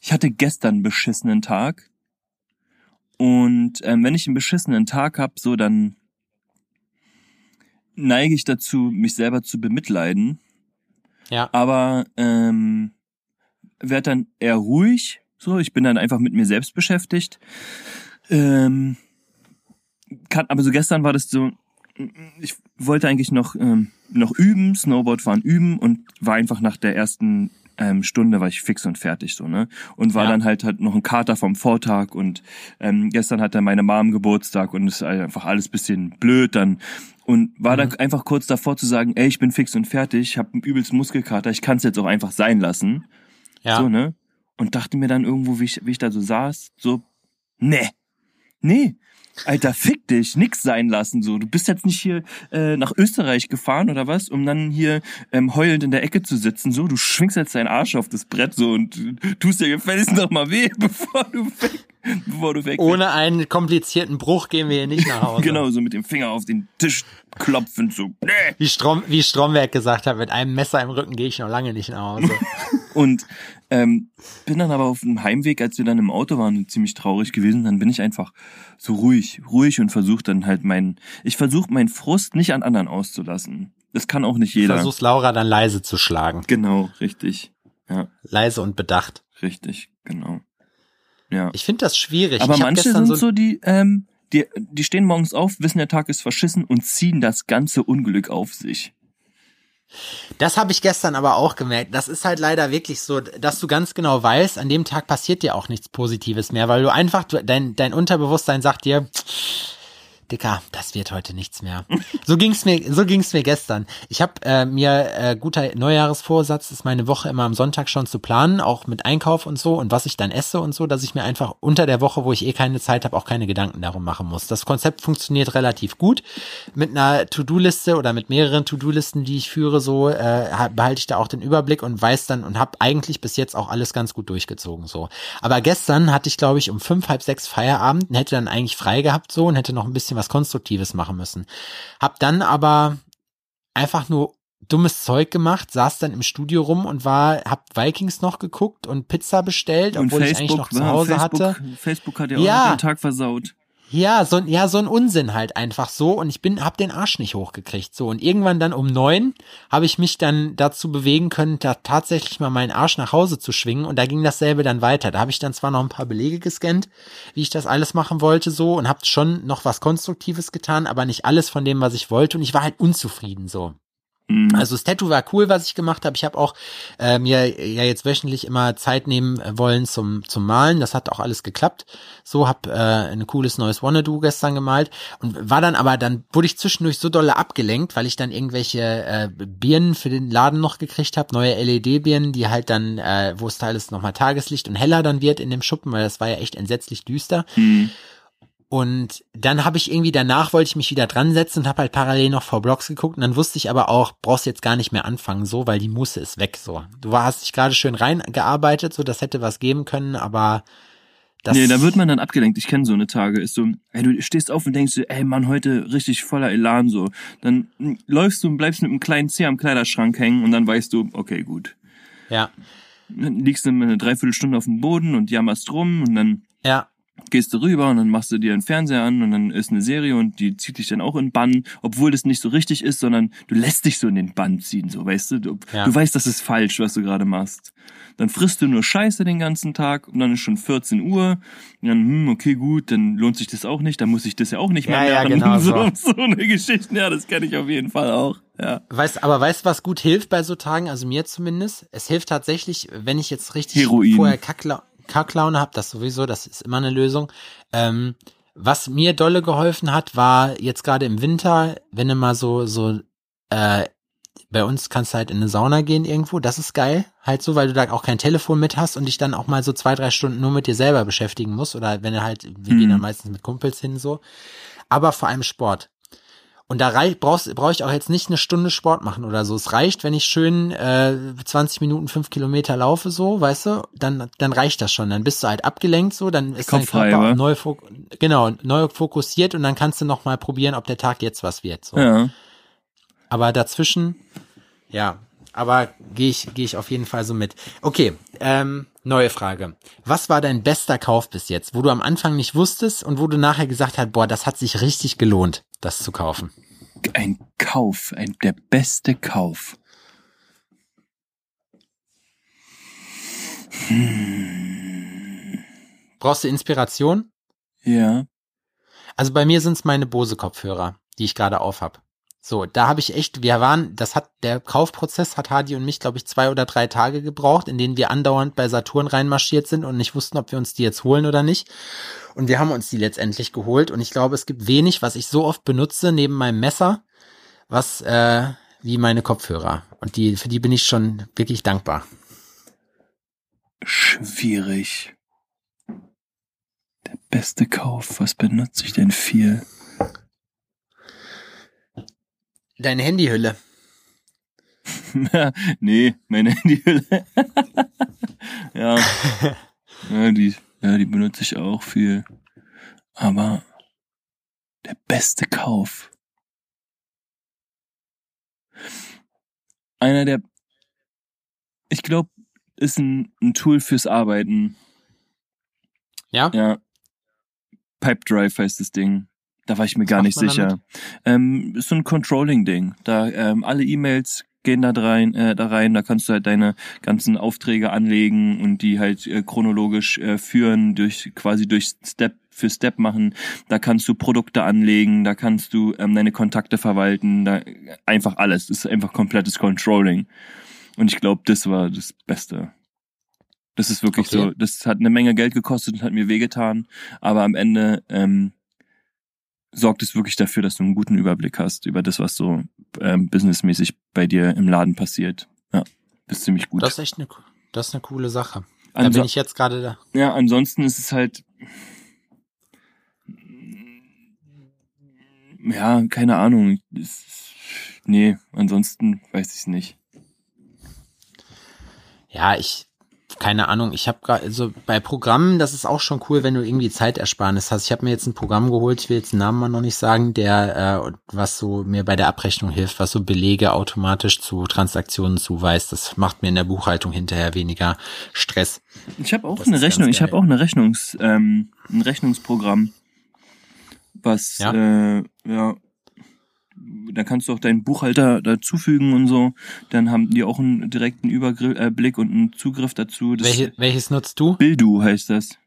ich hatte gestern beschissenen Tag und ähm, wenn ich einen beschissenen Tag hab, so dann neige ich dazu, mich selber zu bemitleiden. Ja. Aber ähm, werd dann eher ruhig. So, ich bin dann einfach mit mir selbst beschäftigt. Ähm, kann, aber so gestern war das so, ich wollte eigentlich noch, ähm, noch üben, Snowboard fahren üben und war einfach nach der ersten ähm, Stunde war ich fix und fertig so, ne? Und war Ja. dann halt halt noch ein Kater vom Vortag und ähm, gestern hatte meine Mom Geburtstag und es ist einfach alles bisschen blöd dann und war dann einfach kurz davor zu sagen, ey, ich bin fix und fertig, ich habe einen übelsten Muskelkater, ich kann es jetzt auch einfach sein lassen. Ja. So, ne? Und dachte mir dann irgendwo, wie ich, wie ich da so saß, so, nee, nee, Alter, fick dich, nix sein lassen, so. Du bist jetzt nicht hier äh, nach Österreich gefahren oder was, um dann hier ähm, heulend in der Ecke zu sitzen, so. Du schwingst jetzt deinen Arsch auf das Brett, so, und äh, tust dir gefälligst noch mal weh, (laughs) bevor du weg, bevor du weg Ohne einen komplizierten Bruch gehen wir hier nicht nach Hause. (laughs) Genau, so mit dem Finger auf den Tisch klopfen, so, nee. Wie, Strom, wie Stromberg gesagt hat, mit einem Messer im Rücken gehe ich noch lange nicht nach Hause. (laughs) Und ähm, bin dann aber auf dem Heimweg, als wir dann im Auto waren, ziemlich traurig gewesen. Dann bin ich einfach so ruhig, ruhig und versuche dann halt meinen, ich versuche meinen Frust nicht an anderen auszulassen. Das kann auch nicht jeder. Versuchst Laura dann leise zu schlagen. Genau, richtig. Ja, Leise und bedacht. richtig, genau. Ja. Ich finde das schwierig. aber ich manche sind so, die, ähm, die, die stehen morgens auf, wissen, der Tag ist verschissen und ziehen das ganze Unglück auf sich. Das habe ich gestern aber auch gemerkt. Das ist halt leider wirklich so, dass du ganz genau weißt, an dem Tag passiert dir auch nichts Positives mehr, weil du einfach, dein, dein Unterbewusstsein sagt dir, Dicker, das wird heute nichts mehr. So ging's mir, so ging's mir gestern. Ich habe äh, mir äh, guter Neujahresvorsatz ist meine Woche immer am Sonntag schon zu planen, auch mit Einkauf und so und was ich dann esse und so, dass ich mir einfach unter der Woche, wo ich eh keine Zeit habe, auch keine Gedanken darum machen muss. Das Konzept funktioniert relativ gut mit einer To-Do-Liste oder mit mehreren To-Do-Listen, die ich führe, so äh, behalte ich da auch den Überblick und weiß dann und habe eigentlich bis jetzt auch alles ganz gut durchgezogen so. Aber gestern hatte ich glaube ich um fünf halb sechs Feierabend und hätte dann eigentlich frei gehabt so und hätte noch ein bisschen was Konstruktives machen müssen. Hab dann aber einfach nur dummes Zeug gemacht, saß dann im Studio rum und war, hab Vikings noch geguckt und Pizza bestellt, obwohl ich eigentlich noch zu Hause Facebook, hatte. Facebook hat ja, Ja. auch den Tag versaut. Ja, so, ja, so ein Unsinn halt einfach so und ich bin, hab den Arsch nicht hochgekriegt so und irgendwann dann um neun habe ich mich dann dazu bewegen können, da tatsächlich mal meinen Arsch nach Hause zu schwingen und da ging dasselbe dann weiter. Da habe ich dann zwar noch ein paar Belege gescannt, wie ich das alles machen wollte so und habe schon noch was Konstruktives getan, aber nicht alles von dem, was ich wollte und ich war halt unzufrieden so. Mhm. Also das Tattoo war cool, was ich gemacht habe. Ich habe auch äh, mir ja jetzt wöchentlich immer Zeit nehmen wollen zum zum Malen. Das hat auch alles geklappt. So habe äh, ein cooles neues Wanna-Do gestern gemalt und war dann aber dann wurde ich zwischendurch so dolle abgelenkt, weil ich dann irgendwelche äh, Birnen für den Laden noch gekriegt habe, neue LED-Birnen, die halt dann, äh, wo es teils nochmal Tageslicht und heller dann wird in dem Schuppen, weil das war ja echt entsetzlich düster. Mhm. Und dann habe ich irgendwie danach wollte ich mich wieder dran setzen und habe halt parallel noch vor Blogs geguckt und dann wusste ich aber auch, brauchst jetzt gar nicht mehr anfangen so, weil die Muße ist weg so. Du hast dich gerade schön reingearbeitet, so das hätte was geben können, aber das nee, da wird man dann abgelenkt. Ich kenne so eine Tage. Ist so, ey, du stehst auf und denkst dir, ey Mann, heute richtig voller Elan so. Dann mm, läufst du und bleibst mit einem kleinen Zeh am Kleiderschrank hängen und dann weißt du, okay, gut. ja, Dann liegst du eine Dreiviertelstunde auf dem Boden und jammerst rum und dann ja, gehst du rüber und dann machst du dir einen Fernseher an und dann ist eine Serie und die zieht dich dann auch in den Bann, obwohl das nicht so richtig ist, sondern du lässt dich so in den Bann ziehen, so weißt du. Du, Ja. du weißt, das ist falsch, was du gerade machst. Dann frisst du nur Scheiße den ganzen Tag und dann ist schon 14 Uhr. Und dann, hm, okay, gut, dann lohnt sich das auch nicht, dann muss ich das ja auch nicht mehr Ja, ja, lernen. genau (laughs) so, so. so eine Geschichte, ja, das kenne ich auf jeden Fall auch. Ja. Weißt, aber weißt du, was gut hilft bei so Tagen? Also mir zumindest. Es hilft tatsächlich, wenn ich jetzt richtig Heroin. vorher Kackla Kacklaune habe, das sowieso, das ist immer eine Lösung. Ähm, was mir dolle geholfen hat, war jetzt gerade im Winter, wenn du mal so, so, äh, bei uns kannst du halt in eine Sauna gehen irgendwo, das ist geil, halt so, weil du da auch kein Telefon mit hast und dich dann auch mal so zwei, drei Stunden nur mit dir selber beschäftigen musst oder wenn du halt, wir Mhm. gehen dann meistens mit Kumpels hin so, aber vor allem Sport. Und da rei- brauchst brauche ich auch jetzt nicht eine Stunde Sport machen oder so. Es reicht, wenn ich schön äh, 20 Minuten, fünf Kilometer laufe, so, weißt du, dann, dann reicht das schon. Dann bist du halt abgelenkt, so, dann ist dein Kopf frei, Körper auch neu, genau, neu fokussiert und dann kannst du noch mal probieren, ob der Tag jetzt was wird. So. Ja. Aber dazwischen, ja, aber gehe ich, gehe ich auf jeden Fall so mit. Okay, ähm, neue Frage. Was war dein bester Kauf bis jetzt, wo du am Anfang nicht wusstest und wo du nachher gesagt hast, boah, das hat sich richtig gelohnt, das zu kaufen? Ein Kauf, ein, der beste Kauf. Brauchst du Inspiration? Ja. Also bei mir sind's meine Bose-Kopfhörer. die ich gerade aufhab. So, da habe ich echt, wir waren, das hat, der Kaufprozess hat Hadi und mich, glaube ich, zwei oder drei Tage gebraucht, in denen wir andauernd bei Saturn reinmarschiert sind und nicht wussten, ob wir uns die jetzt holen oder nicht. Und wir haben uns die letztendlich geholt. Und ich glaube, es gibt wenig, was ich so oft benutze, neben meinem Messer, was, äh, wie meine Kopfhörer. Und die, für die bin ich schon wirklich dankbar. Schwierig. Der beste Kauf, was benutze ich denn viel? Deine Handyhülle. (laughs) nee, meine Handyhülle. (laughs) ja. ja, die, ja, die benutze ich auch viel. Aber der beste Kauf. Einer der, ich glaube, ist ein, ein Tool fürs Arbeiten. Ja? Ja. Pipe Drive heißt das Ding. Da war ich mir gar nicht sicher. Ähm, ist so ein Controlling-Ding. Da ähm, alle E-Mails gehen da rein, äh, da rein, da kannst du halt deine ganzen Aufträge anlegen und die halt äh, chronologisch äh, führen, durch quasi durch Step für Step machen. Da kannst du Produkte anlegen, da kannst du ähm, deine Kontakte verwalten, da einfach alles. Das ist einfach komplettes Controlling. Und ich glaube, das war das Beste. Das ist wirklich okay. so. Das hat eine Menge Geld gekostet und hat mir wehgetan. Aber am Ende ähm, sorgt es wirklich dafür, dass du einen guten Überblick hast über das, was so ähm, businessmäßig bei dir im Laden passiert. Ja, das ist ziemlich gut. Das ist echt eine, das ist eine coole Sache. Da Anso bin ich jetzt gerade da. Ja, ansonsten ist es halt, ja, keine Ahnung. Nee, ansonsten weiß ich es nicht. Ja, ich, keine Ahnung, ich habe gerade, also bei Programmen, das ist auch schon cool, wenn du irgendwie Zeitersparnis hast. Ich habe mir jetzt ein Programm geholt, ich will jetzt den Namen mal noch nicht sagen, der, äh, was so mir bei der Abrechnung hilft, was so Belege automatisch zu Transaktionen zuweist. Das macht mir in der Buchhaltung hinterher weniger Stress. Ich habe auch das eine Rechnung, ich habe auch eine Rechnungs, ähm, ein Rechnungsprogramm, was ja, äh, ja da kannst du auch deinen Buchhalter dazufügen und so. Dann haben die auch einen direkten Überblick und einen Zugriff dazu. Das Welche, welches nutzt du? Bildu heißt das.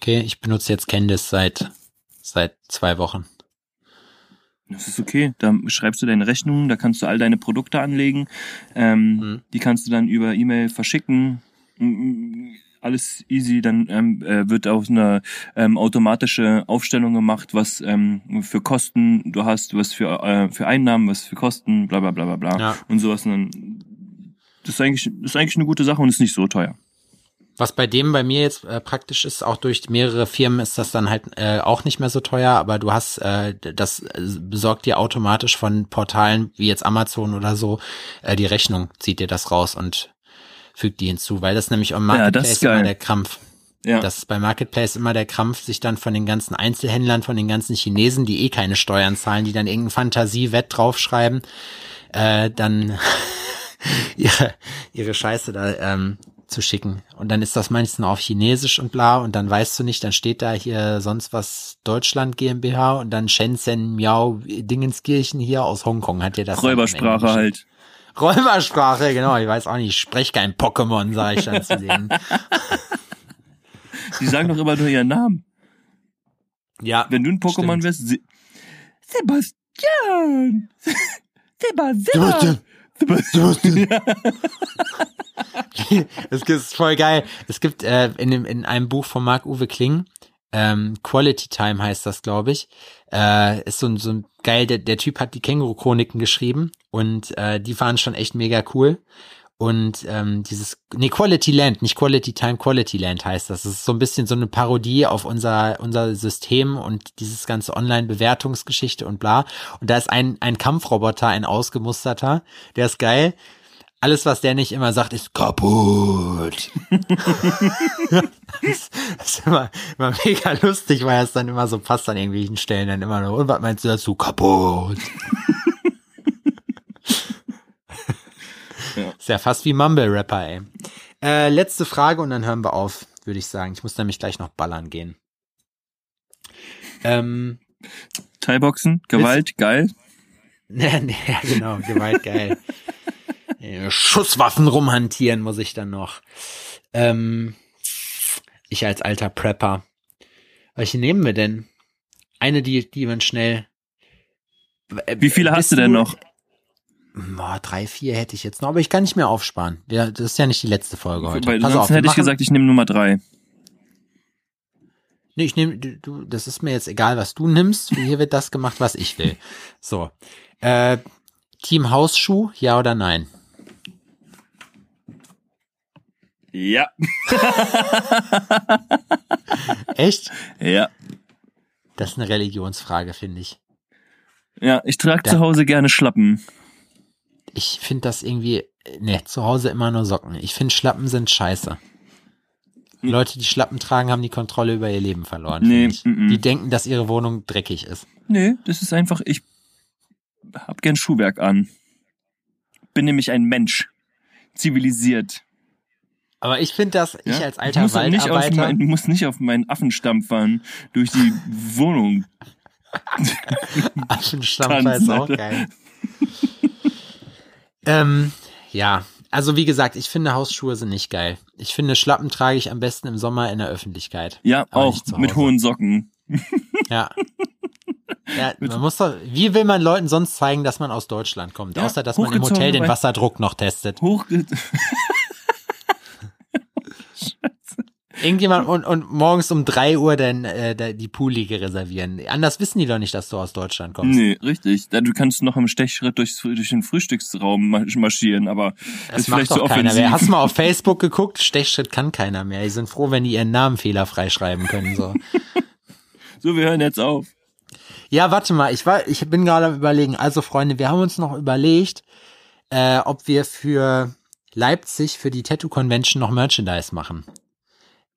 Okay, ich benutze jetzt Candice seit, seit zwei Wochen. Das ist okay. Da schreibst du deine Rechnungen, da kannst du all deine Produkte anlegen. Ähm, mhm. Die kannst du dann über E-Mail verschicken alles easy, dann ähm, äh, wird auch eine ähm, automatische Aufstellung gemacht, was ähm, für Kosten du hast, was für, äh, für Einnahmen, was für Kosten, bla bla bla bla bla ja. und sowas. Und dann, das ist eigentlich, das ist eigentlich eine gute Sache und ist nicht so teuer. Was bei dem bei mir jetzt äh, praktisch ist, auch durch mehrere Firmen ist das dann halt äh, auch nicht mehr so teuer, aber du hast, äh, das besorgt dir automatisch von Portalen wie jetzt Amazon oder so, äh, die Rechnung zieht dir das raus und fügt die hinzu, weil das nämlich am Marketplace ja, immer der Krampf. Ja. Das ist bei Marketplace immer der Krampf, sich dann von den ganzen Einzelhändlern, von den ganzen Chinesen, die eh keine Steuern zahlen, die dann irgendein Fantasiewett draufschreiben, äh, dann (laughs) ihre, ihre Scheiße da ähm, zu schicken. Und dann ist das meistens auf Chinesisch und bla und dann weißt du nicht, dann steht da hier sonst was Deutschland GmbH und dann Shenzhen Miao Dingenskirchen hier aus Hongkong hat dir das. Räubersprache halt. Räumersprache, genau. Ich weiß auch nicht, ich spreche kein Pokémon, sage ich dann zu denen. Die sagen doch immer nur ihren Namen. Ja. Wenn du ein Pokémon wärst, Se (laughs) Sebastian! Sebastian! Sebastian! (laughs) es ist voll geil. Es gibt äh, in, dem, in einem Buch von Marc-Uwe Kling, ähm, Quality Time heißt das, glaube ich. Äh, ist so ein, so ein geil, der, der Typ hat die Känguru-Chroniken geschrieben und äh, die waren schon echt mega cool. Und ähm, dieses, nee, Quality Land, nicht Quality Time, Quality Land heißt das. Das ist so ein bisschen so eine Parodie auf unser, unser System und dieses ganze Online-Bewertungsgeschichte und bla. Und da ist ein, ein Kampfroboter, ein ausgemusterter, der ist geil alles, was der nicht immer sagt, ist kaputt. (laughs) das, ist immer, immer mega lustig, weil es dann immer so passt an irgendwelchen Stellen dann immer nur. Und was meinst du dazu? Kaputt. ja. Ist ja fast wie Mumble-Rapper, ey. Äh, letzte Frage und dann hören wir auf, würde ich sagen. Ich muss nämlich gleich noch ballern gehen. Ähm, Thai-Boxen, Gewalt, geil. (laughs) nee, nee, genau, Gewalt, geil. (laughs) Äh, Schusswaffen rumhantieren muss ich dann noch. Ähm, ich als alter Prepper. Welche nehmen wir denn? Eine, die, die man schnell, Wie viele hast Bist du denn noch? Boah, drei, vier hätte ich jetzt noch, aber ich kann nicht mehr aufsparen. Das ist ja nicht die letzte Folge heute. Weil Pass auf, hätte ich gesagt, ich nehme Nummer drei. Nee, ich nehme, du, du, das ist mir jetzt egal, was du nimmst. Hier wird das gemacht, was ich will. So. Äh, Team Hausschuh, ja oder nein? Ja. (laughs) Echt? Ja. Das ist eine Religionsfrage, finde ich. Ja, ich trage zu Hause gerne Schlappen. Ich finde das irgendwie, ne, zu Hause immer nur Socken. Ich finde Schlappen sind scheiße. Leute, die Schlappen tragen, haben die Kontrolle über ihr Leben verloren. Nee, mm, mm. Die denken, dass ihre Wohnung dreckig ist. Nee, das ist einfach, ich hab gern Schuhwerk an. Bin nämlich ein Mensch. Zivilisiert. Aber ich finde das, ich Ja? als alter auf Waldarbeiter, mein, muss nicht auf meinen Affenstampfern durch die Wohnung. (laughs) Affenstampfer ist auch geil. ähm, ja, also wie gesagt, ich finde Hausschuhe sind nicht geil. Ich finde Schlappen trage ich am besten im Sommer in der Öffentlichkeit. Ja, auch mit hohen Socken. Ja. (laughs) Ja, man muss doch, wie will man Leuten sonst zeigen, dass man aus Deutschland kommt? Ja, Außer, dass man im Hotel den. Wasserdruck noch testet. Hochge (laughs) Irgendjemand und, und morgens um drei Uhr dann äh, die Poolliege reservieren. Anders wissen die doch nicht, dass du aus Deutschland kommst. Nee, richtig. Du kannst noch im Stechschritt durchs, durch den Frühstücksraum ma- marschieren, aber Das ist macht vielleicht doch zu keiner offensiv. mehr. Hast du mal auf Facebook geguckt? Stechschritt kann keiner mehr. Die sind froh, wenn die ihren Namen fehlerfrei schreiben können. So. (laughs) So, wir hören jetzt auf. Ja, warte mal, ich war, ich bin gerade am überlegen. Also Freunde, wir haben uns noch überlegt, äh, ob wir für Leipzig für die Tattoo Convention noch Merchandise machen.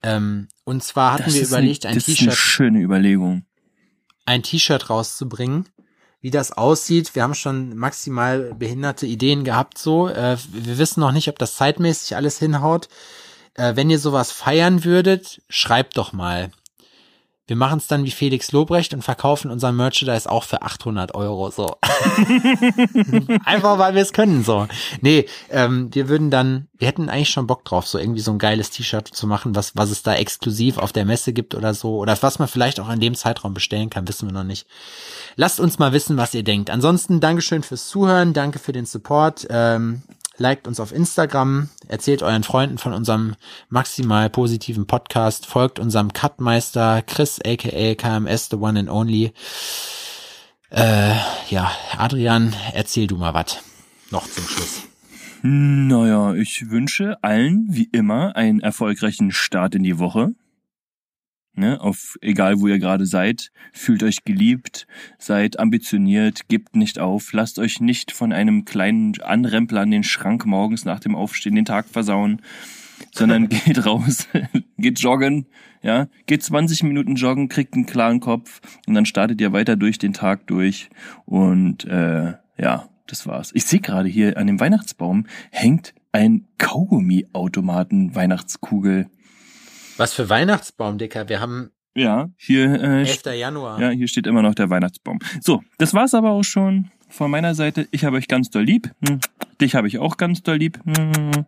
Ähm, und zwar hatten Das wir überlegt, ein das ist eine T-Shirt, schöne Überlegung. ein T-Shirt rauszubringen. Wie das aussieht, wir haben schon maximal behinderte Ideen gehabt. So, äh, wir wissen noch nicht, ob das zeitmäßig alles hinhaut. Äh, wenn ihr sowas feiern würdet, schreibt doch mal. Wir machen es dann wie Felix Lobrecht und verkaufen unser Merchandise auch für 800 Euro. So. (laughs) Einfach weil wir es können. So. Nee, ähm, wir würden dann, wir hätten eigentlich schon Bock drauf, so irgendwie so ein geiles T-Shirt zu machen, was, was es da exklusiv auf der Messe gibt oder so. Oder was man vielleicht auch in dem Zeitraum bestellen kann, wissen wir noch nicht. Lasst uns mal wissen, was ihr denkt. Ansonsten Dankeschön fürs Zuhören, danke für den Support. Ähm, liked uns auf Instagram, erzählt euren Freunden von unserem maximal positiven Podcast, folgt unserem Cutmeister Chris aka KMS, the one and only. Äh, ja, Adrian, erzähl du mal was. Noch zum Schluss. Naja, ich wünsche allen, wie immer, einen erfolgreichen Start in die Woche. Ne, auf egal wo ihr gerade seid, fühlt euch geliebt, seid ambitioniert, gebt nicht auf, lasst euch nicht von einem kleinen Anrempler an den Schrank morgens nach dem Aufstehen den Tag versauen, (laughs) sondern geht raus, (laughs) geht joggen, ja, geht 20 Minuten joggen, kriegt einen klaren Kopf und dann startet ihr weiter durch den Tag durch und äh, ja, das war's. Ich sehe gerade hier an dem Weihnachtsbaum hängt ein Kaugummi-Automaten Weihnachtskugel. Was für Weihnachtsbaum, Dicker. Wir haben Ja, hier äh, 11. Januar. ja, hier steht immer noch der Weihnachtsbaum. So, das war's aber auch schon von meiner Seite. Ich habe euch ganz doll lieb. Hm. Dich habe ich auch ganz doll lieb. Hm.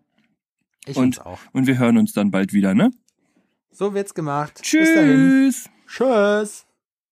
ich und- auch. Und wir hören uns dann bald wieder, ne? So wird's gemacht. Tschüss. Tschüss.